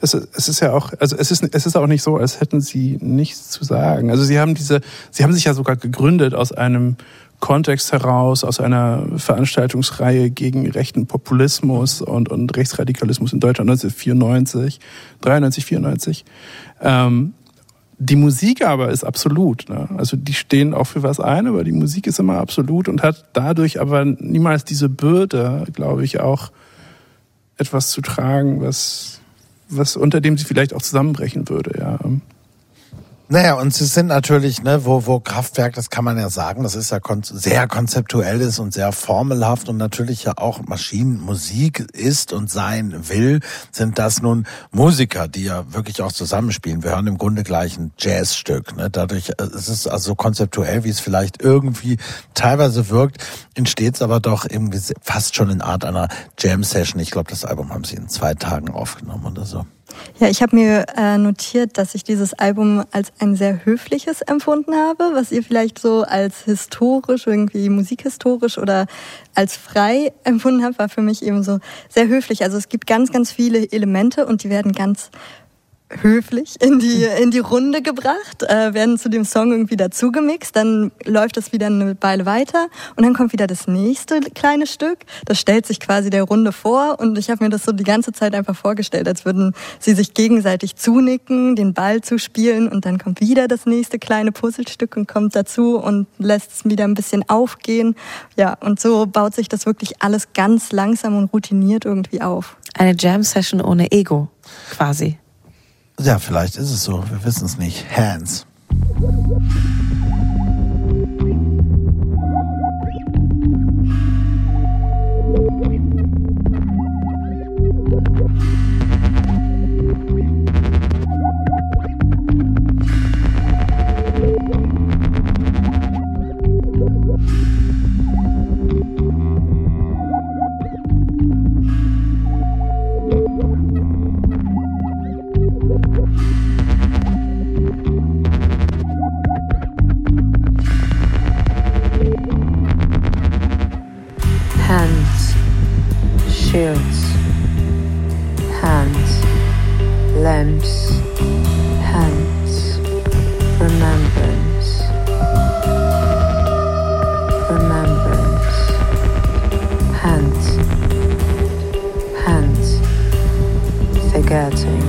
Es, es ist ja auch, also es ist, es ist auch nicht so, als hätten sie nichts zu sagen. Also sie haben diese, sie haben sich ja sogar gegründet aus einem Kontext heraus, aus einer Veranstaltungsreihe gegen rechten Populismus und, und Rechtsradikalismus in Deutschland 1994, 93, 94. Ähm, die Musik aber ist absolut. Ne? Also die stehen auch für was ein, aber die Musik ist immer absolut und hat dadurch aber niemals diese Bürde, glaube ich, auch etwas zu tragen, was, was unter dem sie vielleicht auch zusammenbrechen würde. Ja. Naja, und sie sind natürlich, ne, wo, wo Kraftwerk, das kann man ja sagen, das ist ja kon sehr konzeptuell ist und sehr formelhaft und natürlich ja auch Maschinenmusik ist und sein will, sind das nun Musiker, die ja wirklich auch zusammenspielen. Wir hören im Grunde gleich ein Jazzstück. Ne? Dadurch äh, es ist also so konzeptuell, wie es vielleicht irgendwie teilweise wirkt, entsteht es aber doch irgendwie fast schon in Art einer Jam-Session. Ich glaube, das Album haben sie in zwei Tagen aufgenommen oder so. Ja, ich habe mir äh, notiert, dass ich dieses Album als ein sehr höfliches empfunden habe, was ihr vielleicht so als historisch, irgendwie musikhistorisch oder als frei <laughs> empfunden habt, war für mich eben so sehr höflich. Also es gibt ganz, ganz viele Elemente und die werden ganz höflich in die, in die Runde gebracht, äh, werden zu dem Song irgendwie dazu gemixt, dann läuft das wieder eine Weile weiter und dann kommt wieder das nächste kleine Stück. Das stellt sich quasi der Runde vor und ich habe mir das so die ganze Zeit einfach vorgestellt, als würden sie sich gegenseitig zunicken, den Ball zuspielen und dann kommt wieder das nächste kleine Puzzlestück und kommt dazu und lässt es wieder ein bisschen aufgehen. Ja, und so baut sich das wirklich alles ganz langsam und routiniert irgendwie auf. Eine Jam-Session ohne Ego, quasi. Ja, vielleicht ist es so. Wir wissen es nicht. Hands. Hands, shields, hands, lamps, hands, remembrance, remembrance, hands, hands, forgetting,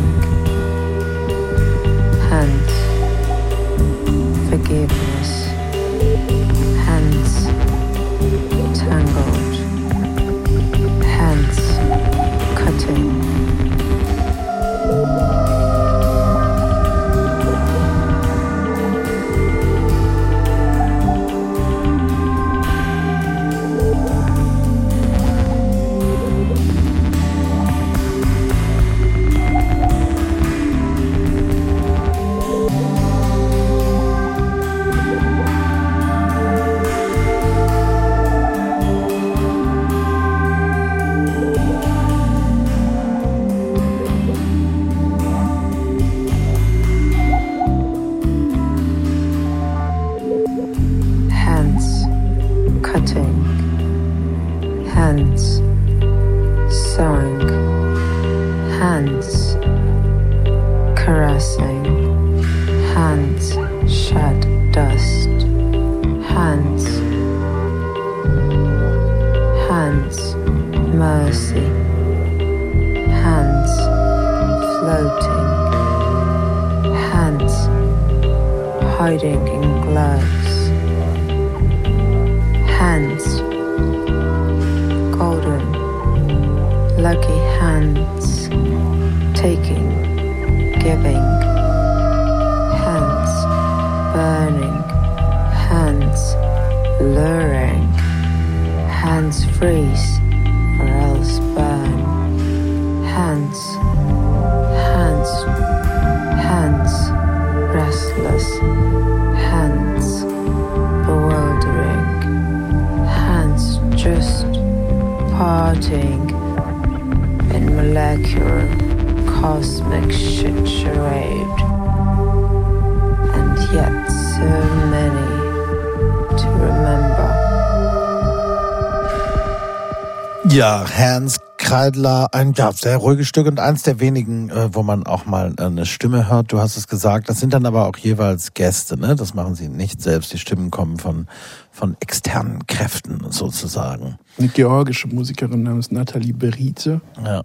Hans Kreidler, ein ja, sehr ruhiges Stück und eins der wenigen, äh, wo man auch mal äh, eine Stimme hört. Du hast es gesagt, das sind dann aber auch jeweils Gäste, ne? Das machen sie nicht selbst. Die Stimmen kommen von, von externen Kräften sozusagen. Eine georgische Musikerin namens Nathalie Berize. Ja.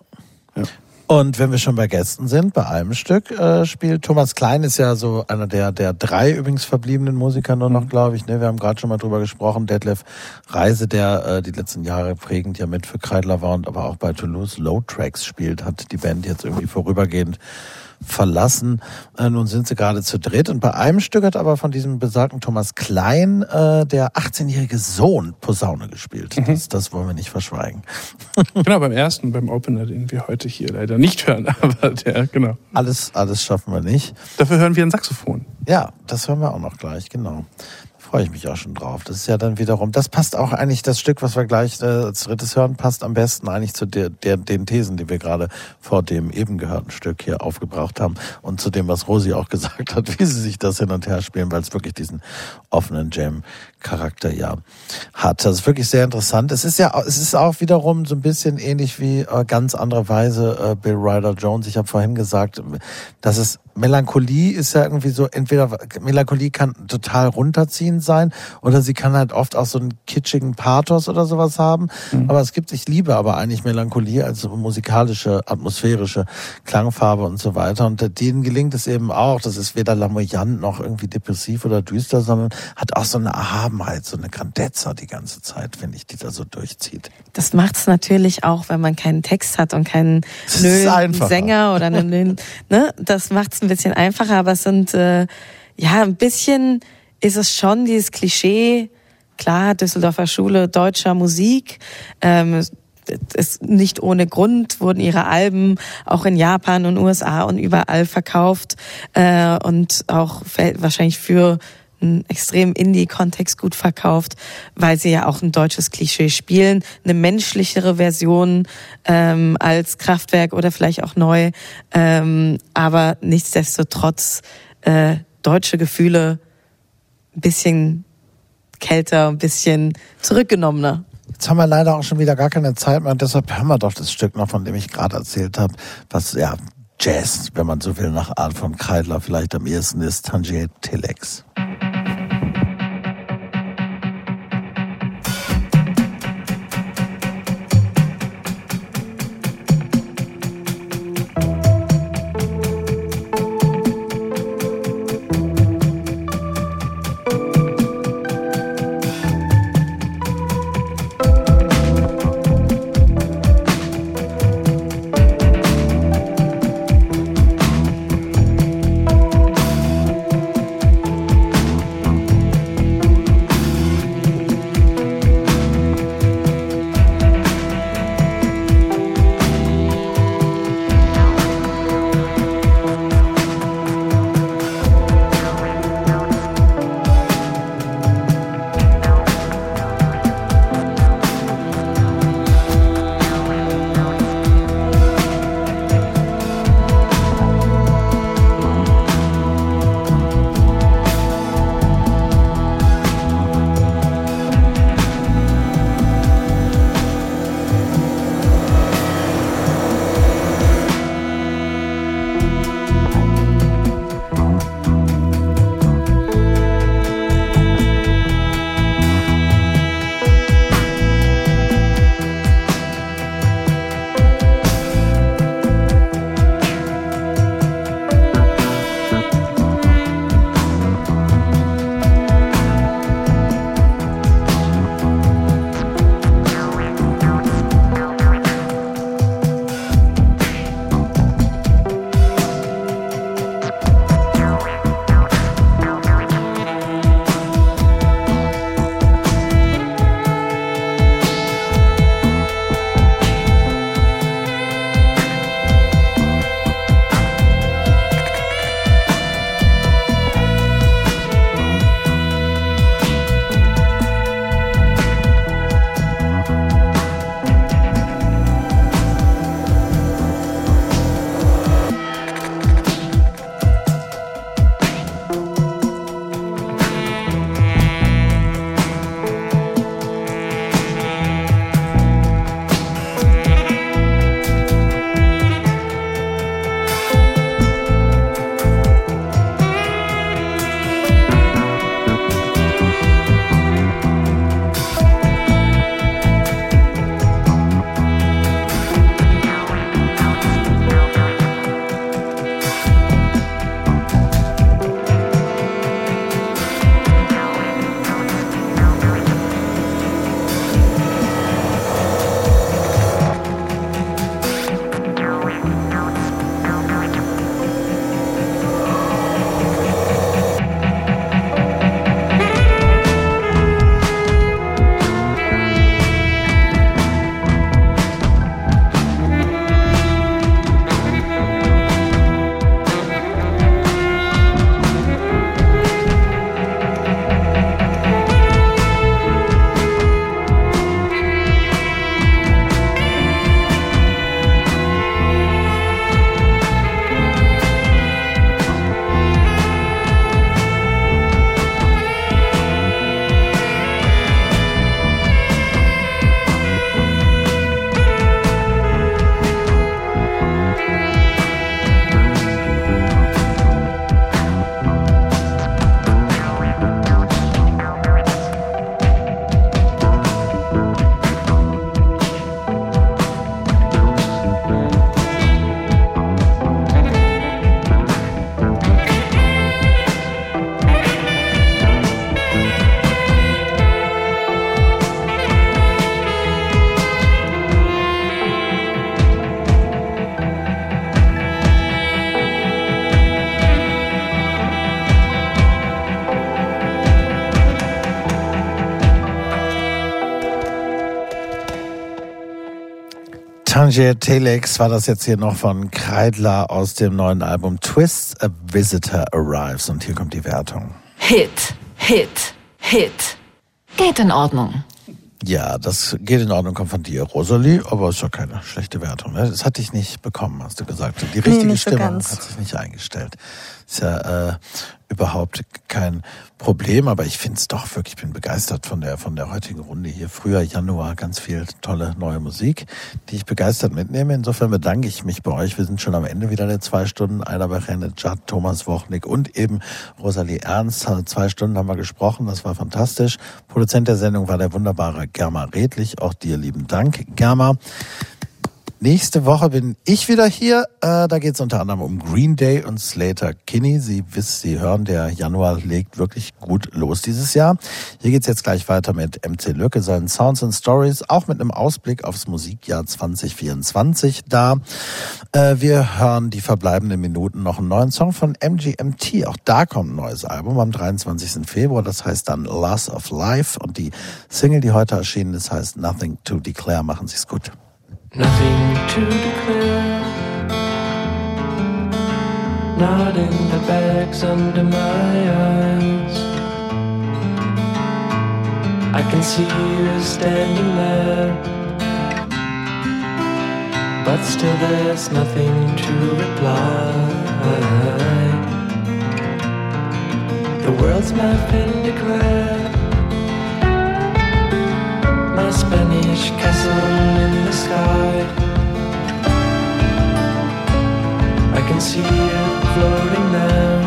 Und wenn wir schon bei Gästen sind, bei einem Stück äh, spielt Thomas Klein ist ja so einer der der drei übrigens verbliebenen Musiker nur noch, glaube ich. Ne, wir haben gerade schon mal drüber gesprochen. Detlef Reise, der äh, die letzten Jahre prägend ja mit für Kreidler war und aber auch bei Toulouse Low Tracks spielt, hat die Band jetzt irgendwie vorübergehend verlassen. Äh, nun sind sie gerade zu dritt und bei einem Stück hat aber von diesem besagten Thomas Klein äh, der 18-jährige Sohn Posaune gespielt. Das, das wollen wir nicht verschweigen. <laughs> Genau, beim ersten, beim Opener, den wir heute hier leider nicht hören, <laughs> aber der, genau. Alles, alles schaffen wir nicht. Dafür hören wir ein Saxophon. Ja, das hören wir auch noch gleich, genau. Freue ich mich auch schon drauf. Das ist ja dann wiederum, das passt auch eigentlich, das Stück, was wir gleich äh, als drittes hören, passt am besten eigentlich zu der, der, den Thesen, die wir gerade vor dem eben gehörten Stück hier aufgebraucht haben und zu dem, was Rosi auch <laughs> gesagt hat, wie sie sich das hin und her spielen, weil es wirklich diesen offenen Jam Charakter ja hat. Das ist wirklich sehr interessant. Es ist ja, es ist auch wiederum so ein bisschen ähnlich wie äh, ganz andere Weise äh, Bill Ryder Jones. Ich habe vorhin gesagt, dass es Melancholie ist ja irgendwie so, entweder Melancholie kann total runterziehend sein oder sie kann halt oft auch so einen kitschigen Pathos oder sowas haben. Mhm. Aber es gibt, ich liebe aber eigentlich Melancholie als so musikalische, atmosphärische Klangfarbe und so weiter. Und denen gelingt es eben auch, das ist weder lamoyant noch irgendwie depressiv oder düster, sondern hat auch so eine Erhabenheit, so eine Grandezza die ganze Zeit, finde ich, die da so durchzieht. Das macht's natürlich auch, wenn man keinen Text hat und keinen Es einfacher. Sänger oder einen, ne, das macht's ein bisschen einfacher, aber es sind äh, ja ein bisschen ist es schon dieses Klischee. Klar, Düsseldorfer Schule deutscher Musik. Ähm, ist nicht ohne Grund wurden ihre Alben auch in Japan und USA und überall verkauft äh, und auch wahrscheinlich für einen extrem Indie-Kontext gut verkauft, weil sie ja auch ein deutsches Klischee spielen, eine menschlichere Version ähm, als Kraftwerk oder vielleicht auch neu, ähm, aber nichtsdestotrotz äh, deutsche Gefühle ein bisschen kälter, ein bisschen zurückgenommener. Jetzt haben wir leider auch schon wieder gar keine Zeit mehr deshalb hören wir doch das Stück noch, von dem ich gerade erzählt habe, was ja Jazz, wenn man so will, nach Art von Kreidler vielleicht am ehesten ist, Tangier Telex. Tangier Telex war das jetzt hier noch von Kreidler aus dem neuen Album Twist, A Visitor Arrives. Und hier kommt die Wertung. Hit, Hit, Hit. Geht in Ordnung. Ja, das geht in Ordnung, kommt von dir, Rosalie, aber ist ja keine schlechte Wertung. Ne? Das hatte ich nicht bekommen, hast du gesagt. Die richtige so Stimmung ganz. hat sich nicht eingestellt. Ist ja äh, überhaupt kein Problem. Aber ich finde es doch wirklich, ich bin begeistert von der, von der heutigen Runde hier. Früher Januar ganz viel tolle neue Musik, die ich begeistert mitnehme. Insofern bedanke ich mich bei euch. Wir sind schon am Ende wieder der zwei Stunden. Einer Bechene, Judd, Thomas Wochnik und eben Rosalie Ernst. Zwei Stunden haben wir gesprochen. Das war fantastisch. Produzent der Sendung war der wunderbare Germa Redlich. Auch dir lieben Dank, Germa. Nächste Woche bin ich wieder hier. Äh, da geht es unter anderem um Green Day und Slater Kinney. Sie wissen, Sie hören, der Januar legt wirklich gut los dieses Jahr. Hier geht's jetzt gleich weiter mit MC Lücke, seinen Sounds and Stories, auch mit einem Ausblick aufs Musikjahr 2024 da. Äh, wir hören die verbleibenden Minuten noch einen neuen Song von MGMT. Auch da kommt ein neues Album am 23. Februar. Das heißt dann Loss of Life. Und die Single, die heute erschienen ist, heißt Nothing to Declare. Machen Sie es gut. Nothing to declare. Not in the bags under my eyes. I can see you standing there. But still, there's nothing to reply. The world's my Declare. Spanish castle in the sky. I can see it floating there.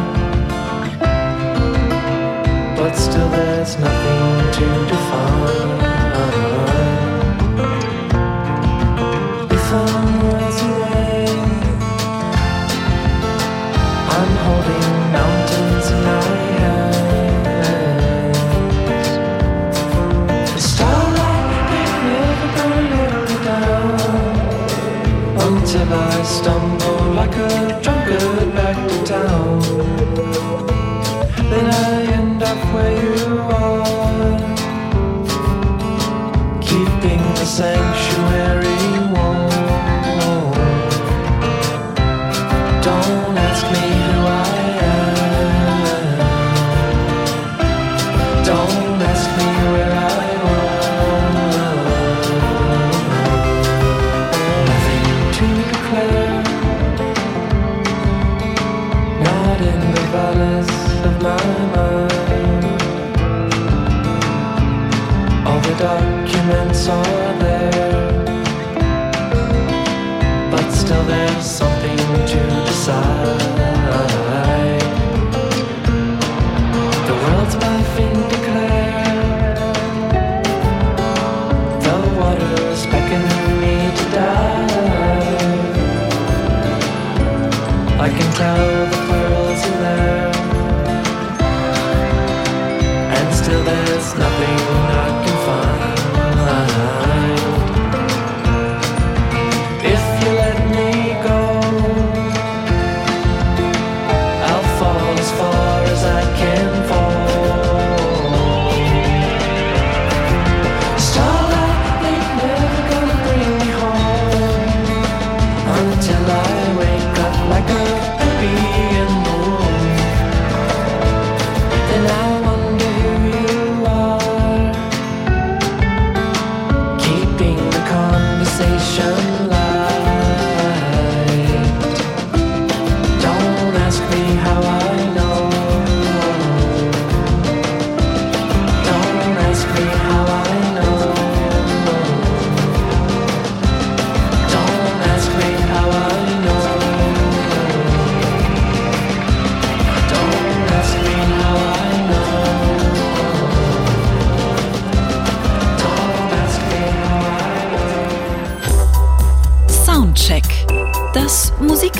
But still, there's nothing to define. If I'm away, I'm holding sanctuary documents are there. But still there's something to decide.